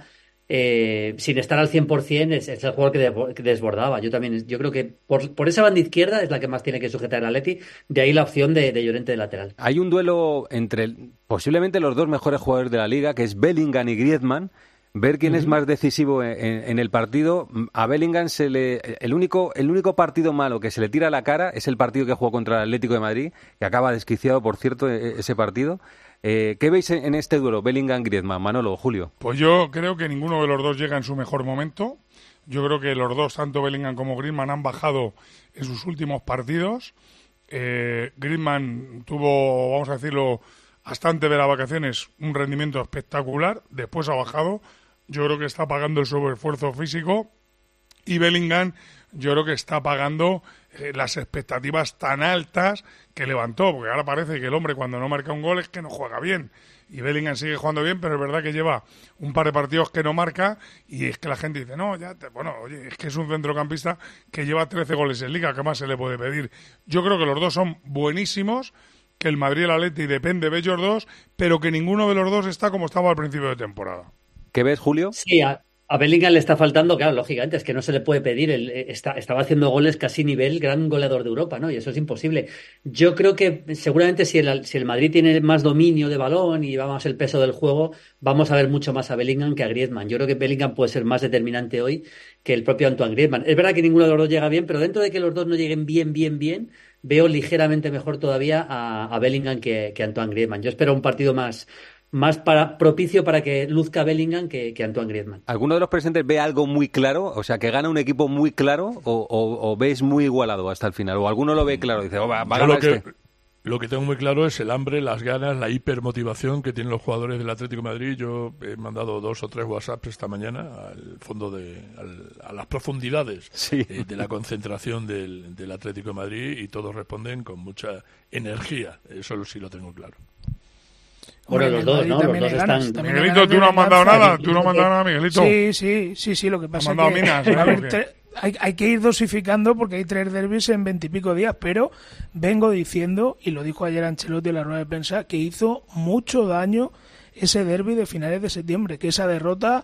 eh, sin estar al 100%, es, es el jugador que, desbordaba. Yo también, yo creo que por, por, esa banda izquierda es la que más tiene que sujetar a Leti, de ahí la opción de, de Llorente de lateral. Hay un duelo entre posiblemente los dos mejores jugadores de la liga, que es Bellingham y Griezmann, ver quién es más decisivo en, el partido. A Bellingham se le el único el único partido malo que se le tira a la cara es el partido que jugó contra el Atlético de Madrid, que acaba desquiciado, por cierto, e, e, ese partido. Eh, ¿Qué veis en este duelo, Bellingham-Griezmann, Manolo, Julio? Pues yo creo que ninguno de los dos llega en su mejor momento. Yo creo que los dos, tanto Bellingham como Griezmann, han bajado en sus últimos partidos. Eh, Griezmann tuvo, vamos a decirlo, bastante de las vacaciones, un rendimiento espectacular. Después ha bajado yo creo que está pagando el sobreesfuerzo físico y Bellingham yo creo que está pagando eh, las expectativas tan altas que levantó, porque ahora parece que el hombre cuando no marca un gol es que no juega bien. Y Bellingham sigue jugando bien, pero es verdad que lleva un par de partidos que no marca y es que la gente dice, no, ya, bueno, oye, es que es un centrocampista que lleva 13 goles en liga, ¿qué más se le puede pedir? Yo creo que los dos son buenísimos, que el Madrid y el Atleti depende de ellos dos, pero que ninguno de los dos está como estaba al principio de temporada. ¿Qué ves, Julio? Sí, a, Bellingham le está faltando, claro, lógicamente, es que no se le puede pedir. Eh, está, estaba haciendo goles casi nivel gran goleador de Europa, ¿no? Y eso es imposible. Yo creo que seguramente si el, si el Madrid tiene más dominio de balón y vamos el peso del juego, vamos a ver mucho más a Bellingham que a Griezmann. Yo creo que Bellingham puede ser más determinante hoy que el propio Antoine Griezmann. Es verdad que ninguno de los dos llega bien, pero dentro de que los dos no lleguen bien, bien, bien, veo ligeramente mejor todavía a, Bellingham que, que Antoine Griezmann. Yo espero un partido más, más para, propicio para que luzca Bellingham que, que, Antoine Griezmann. ¿Alguno de los presentes ve algo muy claro? O sea, que gana un equipo muy claro o, o, ves muy igualado hasta el final? ¿O alguno lo ve claro? Dice, oh, va, a ganar lo que, este. Lo que tengo muy claro es el hambre, las ganas, la hipermotivación que tienen los jugadores del Atlético de Madrid. Yo he mandado dos o tres WhatsApp esta mañana al fondo de, a las profundidades eh, de la concentración del, del Atlético de Madrid y todos responden con mucha energía. Eso sí lo tengo claro. Bueno, los dos, ¿no? Los dos están... Miguelito, tú no has mandado nada. Tú no has mandado nada, Miguelito. Sí, sí, sí, sí. Lo que pasa es que... hay, hay, que ir dosificando porque hay tres derbis en veintipico días, pero vengo diciendo, y lo dijo ayer Ancelotti en la rueda de prensa, que hizo mucho daño ese derby de finales de septiembre, que esa derrota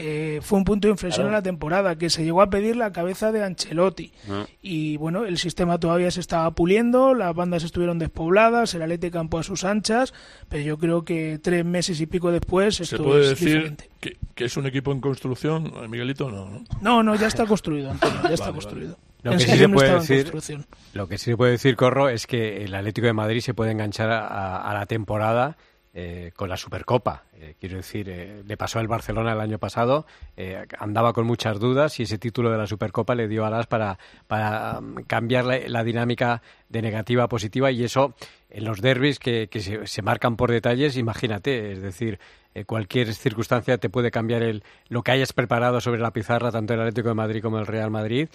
eh, fue un punto de inflexión en la temporada, que se llegó a pedir la cabeza de Ancelotti. Ah. Y bueno, el sistema todavía se estaba puliendo, las bandas estuvieron despobladas, el Alete campo a sus anchas, pero yo creo que tres meses y pico después esto ¿Se puede es decir que, es un equipo en construcción, Miguelito? No, no, no, ya está construido, ya está construido. Lo que, sí se puede decir, lo que sí se puede decir, Corro, es que el Atlético de Madrid se puede enganchar a la temporada eh, con la Supercopa. Eh, quiero decir, eh, le pasó al Barcelona el año pasado, andaba con muchas dudas y ese título de la Supercopa le dio alas para, para um, cambiar la, dinámica de negativa a positiva y eso en los derbis que, se, marcan por detalles, imagínate, es decir, cualquier circunstancia te puede cambiar el, lo que hayas preparado sobre la pizarra, tanto el Atlético de Madrid como el Real Madrid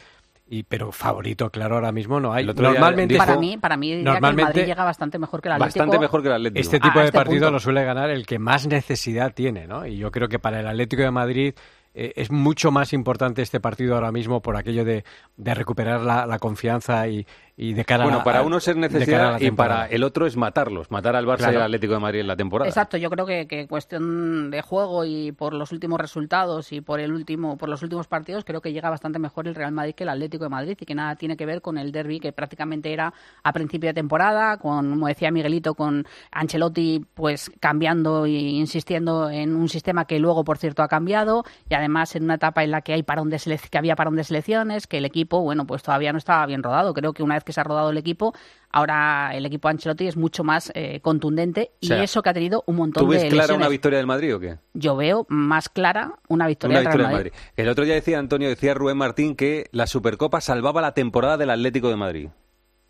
y pero favorito claro ahora mismo no hay. Normalmente para mí para mí diría que el Madrid llega bastante mejor que el Atlético bastante mejor que el Atlético. este tipo de este partido lo suele ganar el que más necesidad tiene no y yo creo que para el Atlético de Madrid eh, es mucho más importante este partido ahora mismo por aquello de, de recuperar la, la confianza y, y de cara bueno, para uno es necesidad y para el otro es matarlos, matar al Barça y al Atlético de Madrid en la temporada. Exacto, yo creo que, que, cuestión de juego y por los últimos resultados y por el último por los últimos partidos creo que llega bastante mejor el Real Madrid que el Atlético de Madrid y que nada tiene que ver con el derby que prácticamente era a principio de temporada, con como decía Miguelito con Ancelotti pues cambiando e insistiendo en un sistema que luego por cierto ha cambiado y además en una etapa en la que hay parón de que había parón de selecciones, que el equipo, bueno, pues todavía no estaba bien rodado. Creo que una vez que se ha rodado el equipo, ahora el equipo Ancelotti es mucho más eh, contundente y eso que ha tenido un montón de ¿Tú ves clara una victoria del Madrid o qué? Yo veo más clara una victoria, del Madrid. El otro día decía Antonio, decía Rubén Martín que la Supercopa salvaba la temporada del Atlético de Madrid.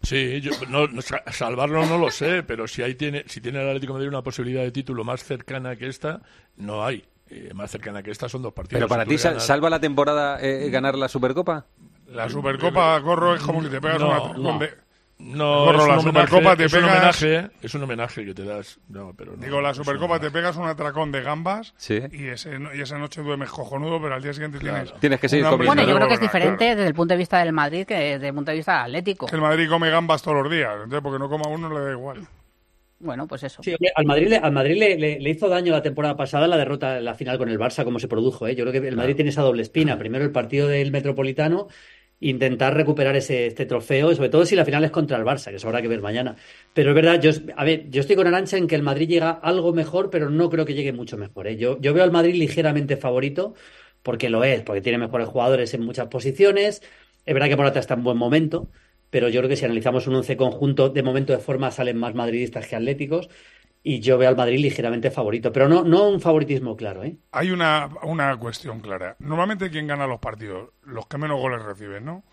Sí, yo, no, salvarlo no lo sé, pero si, ahí tiene, si tiene el Atlético de Madrid una posibilidad de título más cercana que esta, no hay. Eh, más cercana que esta son dos partidos. ¿Pero para ti salva la temporada eh, ganar la Supercopa? La Supercopa, Corro, es como que te pegas una... No. No, es la Supercopa te es pegas... un homenaje, es un homenaje que te das. No, pero Digo, la Supercopa te pegas un atracón de gambas y, ese, y esa noche duermes cojonudo, pero al día siguiente tienes... Tienes que seguir comiendo. Bueno, yo creo que es diferente desde el punto de vista del Madrid que desde el punto de vista atlético. el Madrid come gambas todos los días, entonces porque no coma uno le da igual. Bueno, pues eso. Sí, al Madrid, al Madrid le, le, hizo daño la temporada pasada la derrota en la final con el Barça, como se produjo. ¿eh? Yo creo que el Madrid tiene esa doble espina. Primero el partido del Metropolitano intentar recuperar ese, este trofeo, y sobre todo si la final es contra el Barça, que eso habrá que ver mañana. Pero es verdad, yo, a ver, yo estoy con Arancha en que el Madrid llega algo mejor, pero no creo que llegue mucho mejor. ¿eh? Yo, yo veo al Madrid ligeramente favorito, porque lo es, porque tiene mejores jugadores en muchas posiciones. Es verdad que Morata está en buen momento, pero yo creo que si analizamos un once conjunto, de momento de forma salen más madridistas que atléticos y yo veo al Madrid ligeramente favorito, pero no, no un favoritismo claro. ¿eh? Hay una, una cuestión clara. Normalmente, ¿quién gana los partidos? Los que menos goles reciben, ¿no?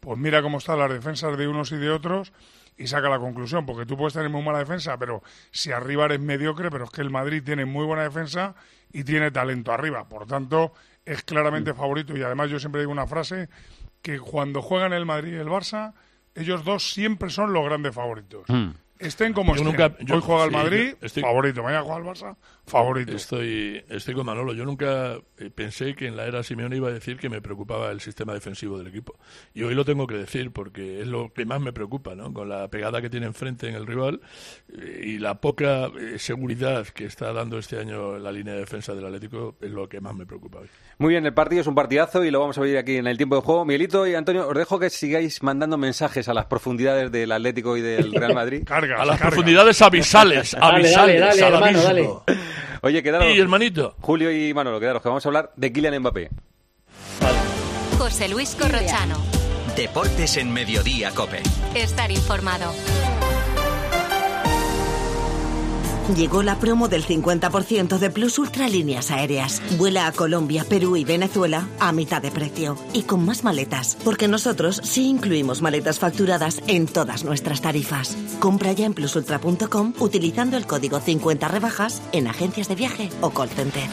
Pues mira cómo están las defensas de unos y de otros y saca la conclusión, porque tú puedes tener muy mala defensa, pero si arriba eres mediocre, pero es que el Madrid tiene muy buena defensa y tiene talento arriba. Por tanto, es claramente favorito. Y además yo siempre digo una frase, que cuando juegan el Madrid y el Barça, ellos dos siempre son los grandes favoritos. Mm estén como yo estén. Nunca, Hoy juega el Madrid, favorito. Mañana juega el Barça, favorito. Estoy, estoy con Manolo. Yo nunca eh, pensé que en la era Simeone iba a decir que me preocupaba el sistema defensivo del equipo. Y hoy lo tengo que decir porque es lo que más me preocupa, ¿no? Con la pegada que tiene enfrente en el rival eh, y la poca eh, seguridad que está dando este año la línea de defensa del Atlético es lo que más me preocupa hoy. Muy bien, el partido es un partidazo y lo vamos a ver aquí en el tiempo de juego. Miguelito y Antonio, os dejo que sigáis mandando mensajes a las profundidades del Atlético y del Real Madrid. a las profundidades abisales, abisales, dale, dale, dale, Oye, quedaros. Y hermanito. Julio y Manolo, quedaros que vamos a hablar de Kylian Mbappé. José Luis Corrochano. Deportes en Mediodía, Cope. Estar informado. Llegó la promo del 50% de Plus Ultra Líneas Aéreas. Vuela a Colombia, Perú y Venezuela a mitad de precio y con más maletas, porque nosotros sí incluimos maletas facturadas en todas nuestras tarifas. Compra ya en plusultra.com utilizando el código 50 rebajas en agencias de viaje o call center.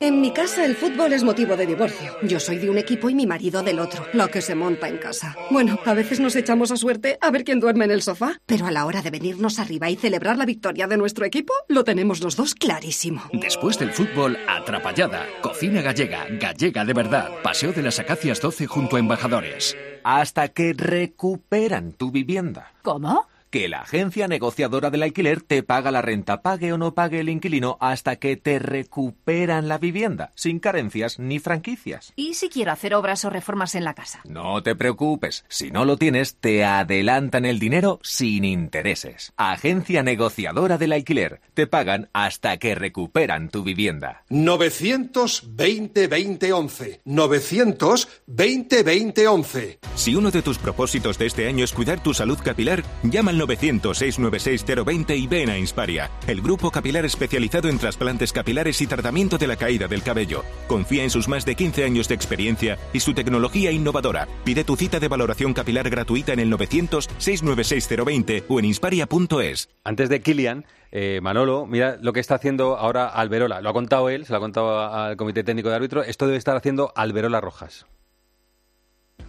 En mi casa el fútbol es motivo de divorcio. Yo soy de un equipo y mi marido del otro. Lo que se monta en casa. Bueno, a veces nos echamos a suerte a ver quién duerme en el sofá, pero a la hora de venirnos arriba y celebrar la victoria de nuestro equipo, lo tenemos los dos clarísimo. Después del fútbol, atrapallada. Cocina gallega, gallega de verdad. Paseo de las Acacias 12 junto a Embajadores. Hasta que recuperan tu vivienda. ¿Cómo? Que la agencia negociadora del alquiler te paga la renta, pague o no pague el inquilino, hasta que te recuperan la vivienda, sin carencias ni franquicias. ¿Y si quiero hacer obras o reformas en la casa? No te preocupes, si no lo tienes, te adelantan el dinero sin intereses. Agencia negociadora del alquiler, te pagan hasta que recuperan tu vivienda. 920 2011 920 2011 Si uno de tus propósitos de este año es cuidar tu salud capilar, llama al 900-696-020 y ven a Insparia, el grupo capilar especializado en trasplantes capilares y tratamiento de la caída del cabello. Confía en sus más de 15 años de experiencia y su tecnología innovadora. Pide tu cita de valoración capilar gratuita en el 900-696-020 o en insparia.es. Antes de Kilian, eh, Manolo, mira lo que está haciendo ahora Alberola. Lo ha contado él, se lo ha contado al Comité Técnico de Árbitro. Esto debe estar haciendo Alberola Rojas.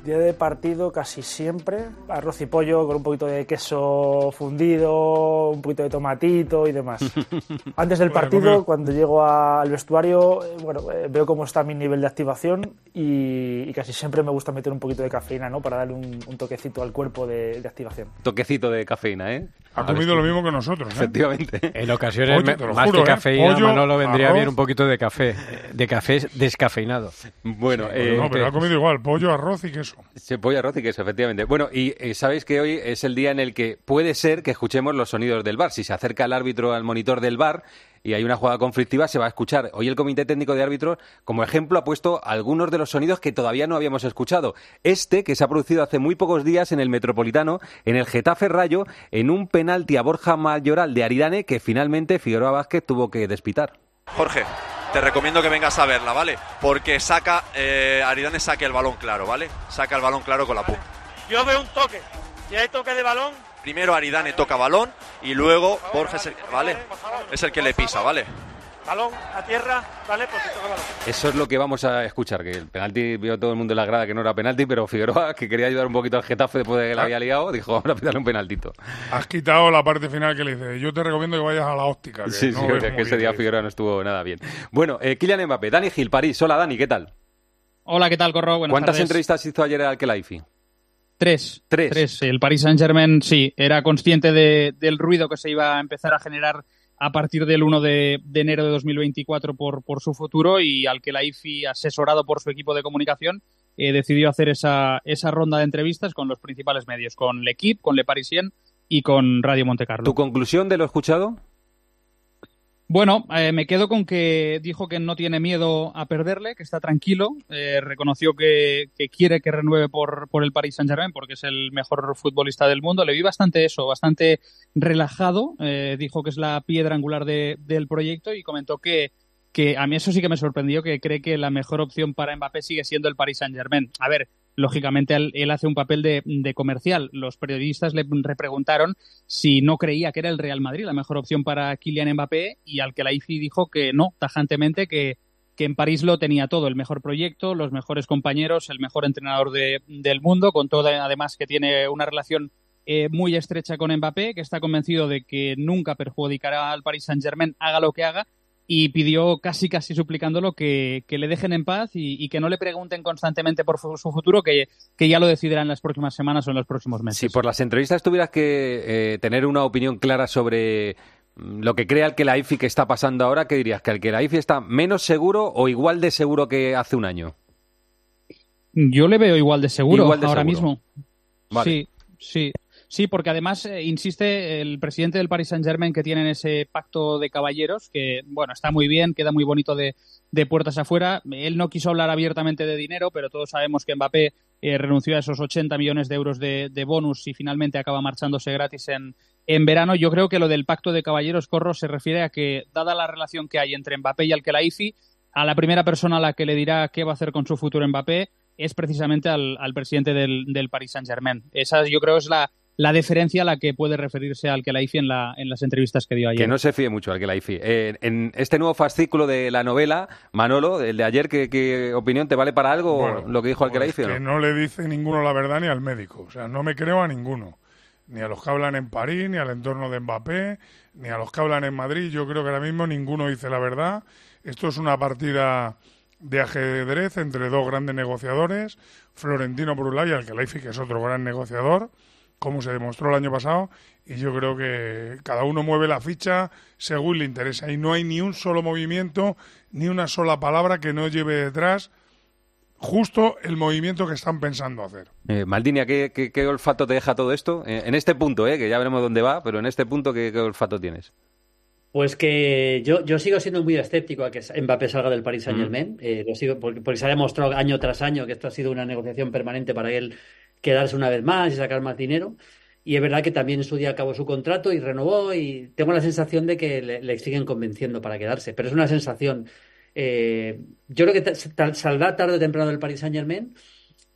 Día de partido casi siempre, arroz y pollo con un poquito de queso fundido, un poquito de tomatito y demás. Antes del partido, cuando llego al vestuario, eh, bueno, eh, veo cómo está mi nivel de activación y, casi siempre me gusta meter un poquito de cafeína, ¿no? Para darle un, toquecito al cuerpo de, activación. Toquecito de cafeína, ¿eh? Ha comido lo mismo que nosotros, ¿eh? Efectivamente. En ocasiones, más que cafeína, Manolo vendría bien un poquito de café, de café descafeinado. Bueno, no, pero ha comido igual, pollo, arroz y queso. Arroz y queso, efectivamente. Bueno, y eh, sabéis que hoy es el día en el que puede ser que escuchemos los sonidos del bar. Si se acerca el árbitro al monitor del bar y hay una jugada conflictiva, se va a escuchar. Hoy el Comité Técnico de Árbitros, como ejemplo, ha puesto algunos de los sonidos que todavía no habíamos escuchado. Este, que se ha producido hace muy pocos días en el Metropolitano, en el Getafe Rayo, en un penalti a Borja Mayoral de Aridane, que finalmente Figueroa Vázquez tuvo que despitar. Jorge, te recomiendo que vengas a verla, ¿vale? Porque saca, eh, Aridane saca el balón claro, ¿vale? Saca el balón claro con la punta. Yo veo un toque. Si hay toque de balón. Primero Aridane toca balón y luego Borges, ¿vale? Es el que le pisa, ¿vale? Balón a tierra, ¿vale? Porque toca balón. Eso es lo que vamos a escuchar, que el penalti vio todo el mundo en la grada que no era penalti, pero Figueroa, que quería ayudar un poquito al Getafe después de que la había liado, dijo, vamos a pitarle un penaltito. Has quitado la parte final que le dice, yo te recomiendo que vayas a la óptica. sí, sí, que ese día Figueroa no estuvo nada bien. Bueno, eh, Kylian Mbappé, Dani Gil, París. Hola, Dani, ¿qué tal? Hola, ¿qué tal, Corro? ¿Cuántas entrevistas hizo ayer al Kelaifi? Tres. Tres. Tres. El Paris Saint-Germain, sí, era consciente del ruido que se iba a empezar a generar a partir del 1 de, enero de 2024 por, por su futuro y al que la IFI, asesorado por su equipo de comunicación, eh, decidió hacer esa, esa ronda de entrevistas con los principales medios, con L'Equipe, con Le Parisien y con Radio Monte Carlo. ¿Tu conclusión de lo escuchado? Bueno, eh, me quedo con que dijo que no tiene miedo a perderle, que está tranquilo, eh, reconoció que, quiere que renueve por, el Paris Saint-Germain porque es el mejor futbolista del mundo. Le vi bastante eso, bastante relajado, eh, dijo que es la piedra angular del proyecto y comentó que, que a mí eso sí que me sorprendió, que cree que la mejor opción para Mbappé sigue siendo el Paris Saint-Germain. A ver, lógicamente él, hace un papel de, comercial. Los periodistas le repreguntaron si no creía que era el Real Madrid la mejor opción para Kylian Mbappé y al que la IFI dijo que no, tajantemente, que, que en París lo tenía todo, el mejor proyecto, los mejores compañeros, el mejor entrenador del mundo, con todo además que tiene una relación eh, muy estrecha con Mbappé, que está convencido de que nunca perjudicará al Paris Saint-Germain, haga lo que haga, y pidió casi casi suplicándolo que, que le dejen en paz y, que no le pregunten constantemente por su, futuro, que, que, ya lo decidirán en las próximas semanas o en los próximos meses. Si por las entrevistas tuvieras que eh, tener una opinión clara sobre mm, lo que crea el que la IFI que está pasando ahora, ¿qué dirías? ¿Que el que la IFI está menos seguro o igual de seguro que hace un año? Yo le veo igual de seguro ahora mismo. Sí, sí. Sí, porque además eh, insiste el presidente del Paris Saint-Germain que tienen ese pacto de caballeros, que bueno, está muy bien, queda muy bonito de, puertas afuera. Él no quiso hablar abiertamente de dinero, pero todos sabemos que Mbappé eh, renunció a esos 80 millones de euros de, bonus y finalmente acaba marchándose gratis en, en verano. Yo creo que lo del pacto de caballeros, Corro, se refiere a que, dada la relación que hay entre Mbappé y Alkelaifi, a la primera persona a la que le dirá qué va a hacer con su futuro Mbappé es precisamente al, presidente del, del Paris Saint-Germain. Esa yo creo es la, la deferencia a la que puede referirse al Kelaifi en, la, en las entrevistas que dio ayer. Que no se fíe mucho al Kelaifi. Eh, en este nuevo fascículo de la novela, Manolo, el de ayer, ¿qué, opinión te vale para algo lo que dijo al pues Que no le dice ninguno la verdad ni al médico. O sea, no me creo a ninguno. Ni a los que hablan en París, ni al entorno de Mbappé, ni a los que hablan en Madrid. Yo creo que ahora mismo ninguno dice la verdad. Esto es una partida de ajedrez entre dos grandes negociadores, Florentino por un lado y Alkelaifi, que es otro gran negociador como se demostró el año pasado, y yo creo que cada uno mueve la ficha según le interesa. Y no hay ni un solo movimiento, ni una sola palabra que no lleve detrás justo el movimiento que están pensando hacer. Eh, Maldinia, ¿qué, olfato te deja todo esto? Eh, en este punto, eh, que ya veremos dónde va, pero en este punto, ¿qué, olfato tienes? Pues que yo, yo sigo siendo muy escéptico a que Mbappé salga del Paris Saint Germain. Eh, lo sigo porque, porque, se ha demostrado año tras año que esto ha sido una negociación permanente para él quedarse una vez más y sacar más dinero. Y es verdad que también en su día acabó su contrato y renovó y tengo la sensación de que le, siguen convenciendo para quedarse. Pero es una sensación. Eh, yo creo que saldrá tarde o temprano del Paris Saint Germain,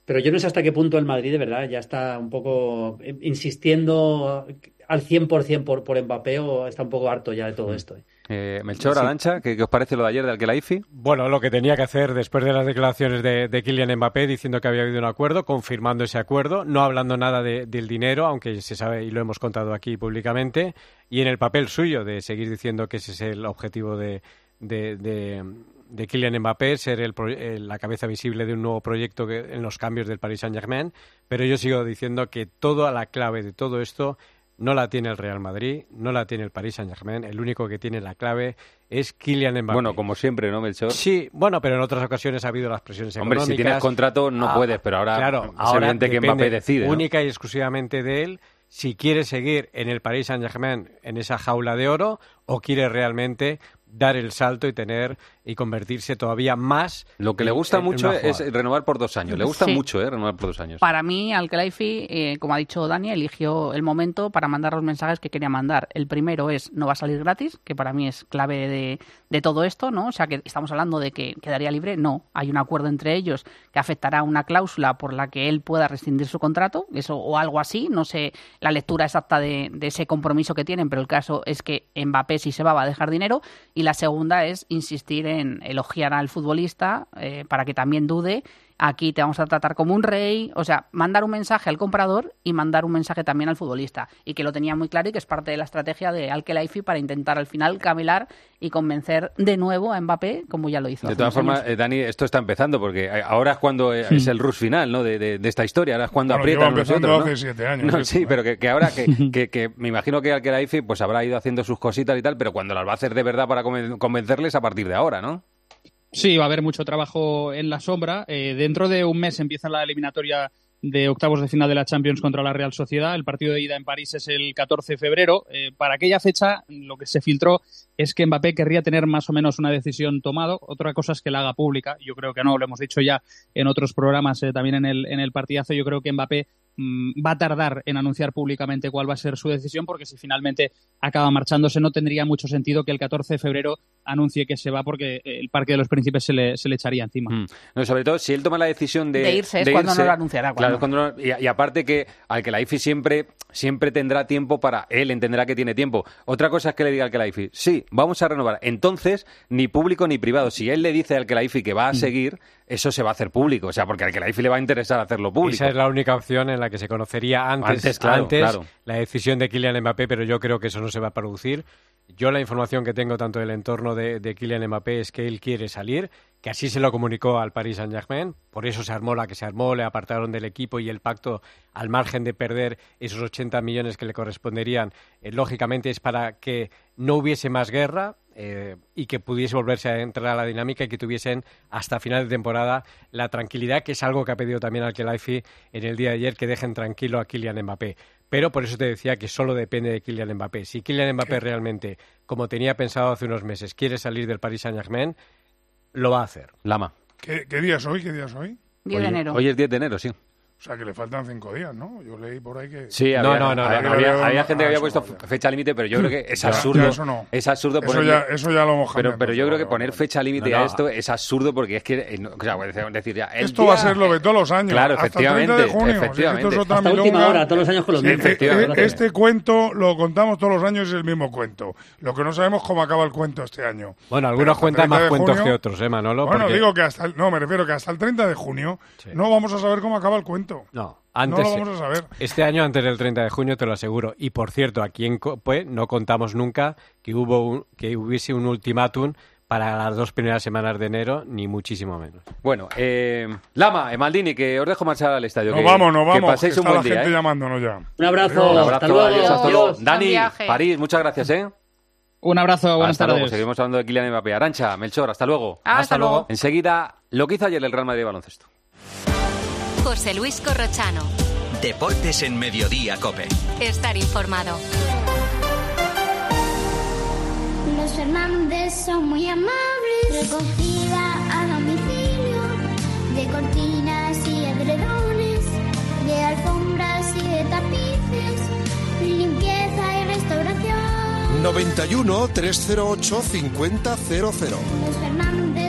pero yo no sé hasta qué punto el Madrid de verdad ya está un poco insistiendo al 100% por, por Mbappé o está un poco harto ya de todo mm. esto. ¿eh? Eh, Melchor, Alancha, ¿qué, os parece lo de ayer de Alquelaifi? Bueno, lo que tenía que hacer después de las declaraciones de, Kylian Mbappé diciendo que había habido un acuerdo, confirmando ese acuerdo, no hablando nada del dinero, aunque se sabe y lo hemos contado aquí públicamente, y en el papel suyo de seguir diciendo que ese es el objetivo de, de, Kylian Mbappé, ser el, la cabeza visible de un nuevo proyecto en los cambios del Paris Saint-Germain, pero yo sigo diciendo que toda la clave de todo esto no la tiene el Real Madrid, no la tiene el Paris Saint-Germain. El único que tiene la clave es Kylian Mbappé. Bueno, como siempre, ¿no, Melchor? Sí, bueno, pero en otras ocasiones ha habido las presiones económicas. Hombre, si tienes contrato no ah, puedes, pero ahora claro, es evidente que Mbappé decide. Única y exclusivamente de él si quiere seguir en el Paris Saint-Germain en esa jaula de oro o quiere realmente dar el salto y tener y convertirse todavía más. Lo que le gusta mucho es renovar por dos años. Le gusta mucho ¿eh? renovar por dos años. Para mí, Alkelaifi, eh, como ha dicho Dani, eligió el momento para mandar los mensajes que quería mandar. El primero es no va a salir gratis, que para mí es clave de, de todo esto, ¿no? O sea, que estamos hablando de que quedaría libre. No, hay un acuerdo entre ellos que afectará una cláusula por la que él pueda rescindir su contrato, eso o algo así. No sé la lectura exacta de, de ese compromiso que tienen, pero el caso es que Mbappé, si se va, va a dejar dinero. Y la segunda es insistir en elogiar al futbolista eh, para que también dude aquí te vamos a tratar como un rey, o sea, mandar un mensaje al comprador y mandar un mensaje también al futbolista, y que lo tenía muy claro y que es parte de la estrategia de Alkelaifi para intentar al final camelar y convencer de nuevo a Mbappé, como ya lo hizo. De todas formas, eh, Dani, esto está empezando, porque eh, ahora es cuando eh, es el rush final ¿no? de, esta historia, ahora es cuando aprietan los otros, hace siete años. sí, pero que, ahora, que, que, me imagino que Alkelaifi pues habrá ido haciendo sus cositas y tal, pero cuando las va a hacer de verdad para convencerles a partir de ahora, ¿no? Sí, va a haber mucho trabajo en la sombra. Eh, dentro de un mes empieza la eliminatoria de octavos de final de la Champions contra la Real Sociedad. El partido de ida en París es el 14 de febrero. Eh, para aquella fecha, lo que se filtró es que Mbappé querría tener más o menos una decisión tomada. Otra cosa es que la haga pública. Yo creo que no, lo hemos dicho ya en otros programas, eh, también en el, en el partidazo. Yo creo que Mbappé va a tardar en anunciar públicamente cuál va a ser su decisión, porque si finalmente acaba marchándose, no tendría mucho sentido que el 14 de febrero anuncie que se va, porque el Parque de los Príncipes se le, se le echaría encima. Mm. sobre todo, si él toma la decisión de, irse, es cuando no lo anunciará. y, aparte que al que la IFI siempre, siempre tendrá tiempo para él, entenderá que tiene tiempo. Otra cosa es que le diga al que la IFI, sí, vamos a renovar. Entonces, ni público ni privado. Si él le dice al que la IFI que va a mm. seguir, eso se va a hacer público. O sea, porque al que la IFI le va a interesar hacerlo público. Esa es la única opción en la que se conocería antes, antes, la decisión de Kylian Mbappé, pero yo creo que eso no se va a producir. Yo la información que tengo tanto del entorno de, de Kylian Mbappé es que él quiere salir, que así se lo comunicó al Paris Saint-Germain, por eso se armó la que se armó, le apartaron del equipo y el pacto al margen de perder esos 80 millones que le corresponderían, eh, lógicamente es para que no hubiese más guerra, eh, y que pudiese volverse a entrar a la dinámica y que tuviesen hasta final de temporada la tranquilidad, que es algo que ha pedido también al Kelaifi en el día de ayer, que dejen tranquilo a Kylian Mbappé. Pero por eso te decía que solo depende de Kylian Mbappé. Si Kylian Mbappé realmente, como tenía pensado hace unos meses, quiere salir del Paris Saint-Germain, lo va a hacer. Lama. ¿Qué, ¿Qué, día es hoy? ¿Qué día es hoy? 10 de enero. Hoy es 10 de enero, sí. O sea, que le faltan cinco días, ¿no? Yo leí por ahí que... Sí, No, había, no, no, había, no, había- no, había no, gente que había eso puesto no, ya. fecha límite, pero yo creo que es absurdo. ya, eso no. Es absurdo Eso poner. ya- eso ya lo hemos pero, pero yo creo que poner fecha límite No, a esto es absurdo porque es que. eh, o sea, voy a decir- ya. Esto va a día- ser lo de todos los años. Claro, hasta el 30 de efectivamente, junio. Efectivamente. esto es otra Hasta última hora, todos los años con lo Sí, mismo. eh, Efectivamente. eh, Este cuento lo contamos todos los años y es el mismo cuento. Lo que no sabemos cómo acaba el cuento este año. Bueno, algunos hasta cuentan 30 más cuentos junio- que otros, ¿eh, Manolo? Bueno, Porque- digo que hasta el, no, me refiero que hasta el 30 de junio no vamos a saber cómo acaba el cuento. No, antes, no lo vamos a saber. Este año, antes del 30 de junio, te lo aseguro. Y por cierto, aquí en COPE no contamos nunca que, hubo un- que hubiese un ultimátum para las dos primeras semanas de enero, ni muchísimo menos. Bueno, eh, Lama, eh, Maldini, que os dejo marchar al estadio. Nos que, vamos, nos que vamos. paséis que un está buen la día. gente ¿eh? llamándonos ya. Un abrazo, Un hasta abrazo, luego. adiós, hasta luego. Adiós. Dani. París, muchas gracias, ¿eh? Un abrazo, buenas hasta tardes. luego. Seguimos hablando de Kylian Mbappé. Arancha, Melchor, hasta luego. Hasta luego. Enseguida, lo que hizo ayer el Real Madrid de baloncesto. José Luis Corrochano. Deportes en Mediodía, Cope. Estar informado. Los Fernández son muy amables. Recogida a domicilio de cortinas y edredones, de alfombras y de tapices, limpieza y restauración. 91 308 5000. Los Fernández son muy amables.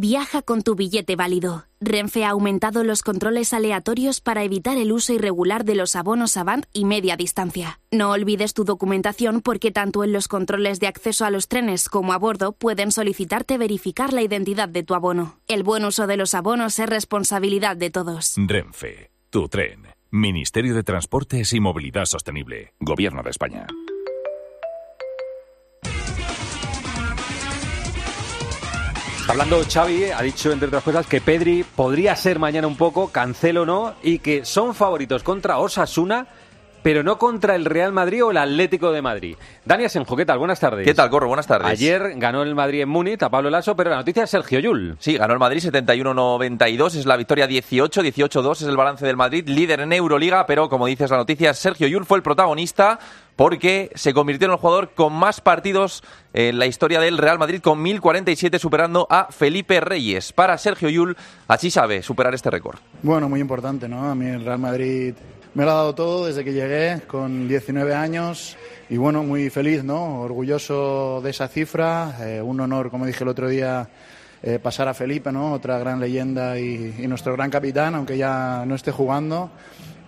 Viaja con tu billete válido. Renfe ha aumentado los controles aleatorios para evitar el uso irregular de los abonos Avant y media distancia. No olvides tu documentación porque tanto en los controles de acceso a los trenes como a bordo pueden solicitarte verificar la identidad de tu abono. El buen uso de los abonos es responsabilidad de todos. Renfe, tu tren. Ministerio de Transportes y Movilidad Sostenible. Gobierno de España. Hablando Xavi, eh, ha dicho entre otras cosas que Pedri podría ser mañana un poco, cancelo no, y que son favoritos contra Osasuna, pero no contra el Real Madrid o el Atlético de Madrid. Dani Asenjo, ¿qué tal? Buenas tardes. ¿Qué tal, Corro? Buenas tardes. Ayer ganó el Madrid en Múnich a Pablo Lasso, pero la noticia es Sergio Yul. Sí, ganó el Madrid 71-92, es la victoria 18, 18-2 es el balance del Madrid, líder en Euroliga, pero como dices la noticia, Sergio Yul fue el protagonista porque se convirtió en el jugador con más partidos en la historia del Real Madrid, con 1047 superando a Felipe Reyes. Para Sergio Yul, así sabe superar este récord. Bueno, muy importante, ¿no? A mí el Real Madrid me lo ha dado todo desde que llegué, con 19 años, y bueno, muy feliz, ¿no? Orgulloso de esa cifra, eh, un honor, como dije el otro día, eh, pasar a Felipe, ¿no? Otra gran leyenda y, nuestro gran capitán, aunque ya no esté jugando.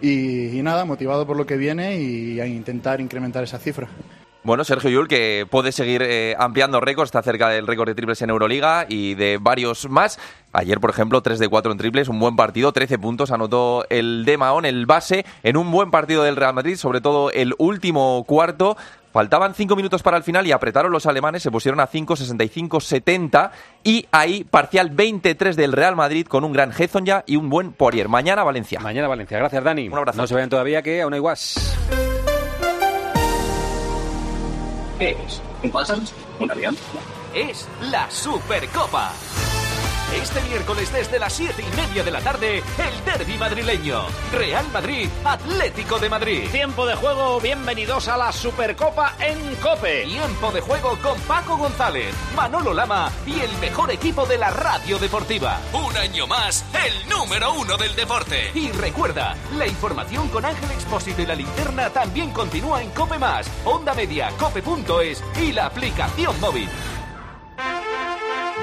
Y nada, motivado por lo que viene y a intentar incrementar esa cifra. Bueno, Sergio Yul, que puede seguir eh, ampliando récords, está cerca del récord de triples en Euroliga y de varios más. Ayer, por ejemplo, 3 de 4 en triples, un buen partido, 13 puntos, anotó el de Mahón, el base, en un buen partido del Real Madrid, sobre todo el último cuarto. Faltaban 5 minutos para el final y apretaron los alemanes, se pusieron a 5, 65, 70 y ahí parcial 23 del Real Madrid con un gran Hezonja y un buen Poirier. Mañana Valencia. Mañana Valencia. Gracias, Dani. Un abrazo. No se vayan todavía que aún hay guas. ¿Qué es? ¿Un pájaro? ¿Un avión? Es la Supercopa. Este miércoles desde las 7 y media de la tarde, el derby madrileño. Real Madrid, Atlético de Madrid. Tiempo de juego, bienvenidos a la Supercopa en Cope. Tiempo de juego con Paco González, Manolo Lama y el mejor equipo de la radio deportiva. Un año más, el número uno del deporte. Y recuerda, la información con Ángel Expósito y la linterna también continúa en Cope Más, Onda Media, Cope.es y la aplicación móvil.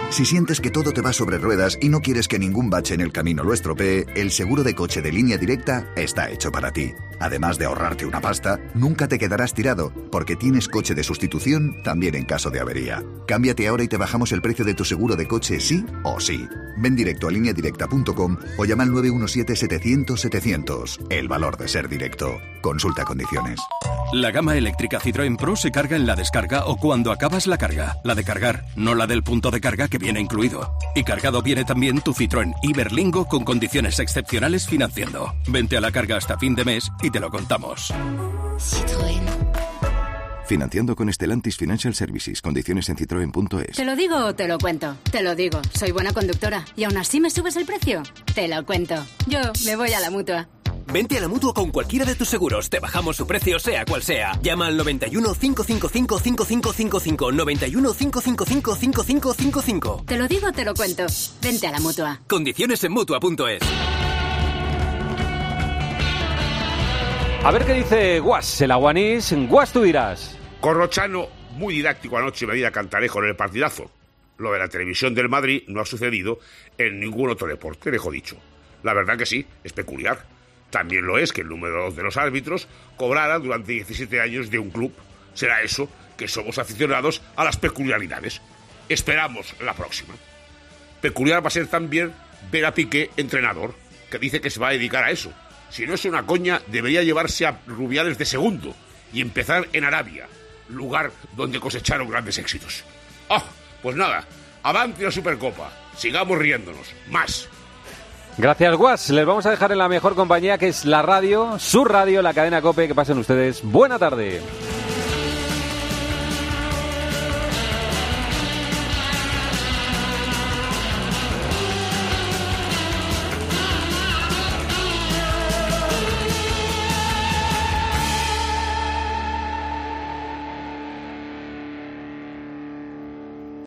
Si sientes que todo te va sobre ruedas y no quieres que ningún bache en el camino lo estropee, el seguro de coche de línea directa está hecho para ti. Además de ahorrarte una pasta, nunca te quedarás tirado, porque tienes coche de sustitución también en caso de avería. Cámbiate ahora y te bajamos el precio de tu seguro de coche sí o sí. Ven directo a lineadirecta.com o llama al 917-700-700. El valor de ser directo. Consulta condiciones. La gama eléctrica Citroën Pro se carga en la descarga o cuando acabas la carga. La de cargar, no la del punto de carga que viene incluido. Y cargado viene también tu Citroën Iberlingo con condiciones excepcionales financiando. Vente a la carga hasta fin de mes te lo contamos. Citroën. Financiando con Stellantis Financial Services. Condiciones en citroen.es. ¿Te lo digo o te lo cuento? Te lo digo. Soy buena conductora. ¿Y aún así me subes el precio? Te lo cuento. Yo me voy a la mutua. Vente a la mutua con cualquiera de tus seguros. Te bajamos su precio, sea cual sea. Llama al 91 555 5555. 91 555 5555. Te lo digo, te lo cuento. Vente a la mutua. Condiciones en mutua.es. A ver qué dice Guas, el aguanís. Guas, tú dirás. Corrochano, muy didáctico anoche, medida Cantarejo en el partidazo. Lo de la televisión del Madrid no ha sucedido en ningún otro deporte, dejo dicho. La verdad que sí, es peculiar. También lo es que el número dos de los árbitros cobrara durante 17 años de un club. Será eso que somos aficionados a las peculiaridades. Esperamos la próxima. Peculiar va a ser también ver a Piqué entrenador, que dice que se va a dedicar a eso. Si no es una coña, debería llevarse a Rubiales de segundo y empezar en Arabia, lugar donde cosecharon grandes éxitos. ¡Ah! pues nada, avante la Supercopa. Sigamos riéndonos. Más. Gracias, Guas. Les vamos a dejar en la mejor compañía que es la radio, su radio, la cadena Cope. Que pasen ustedes. Buena tarde.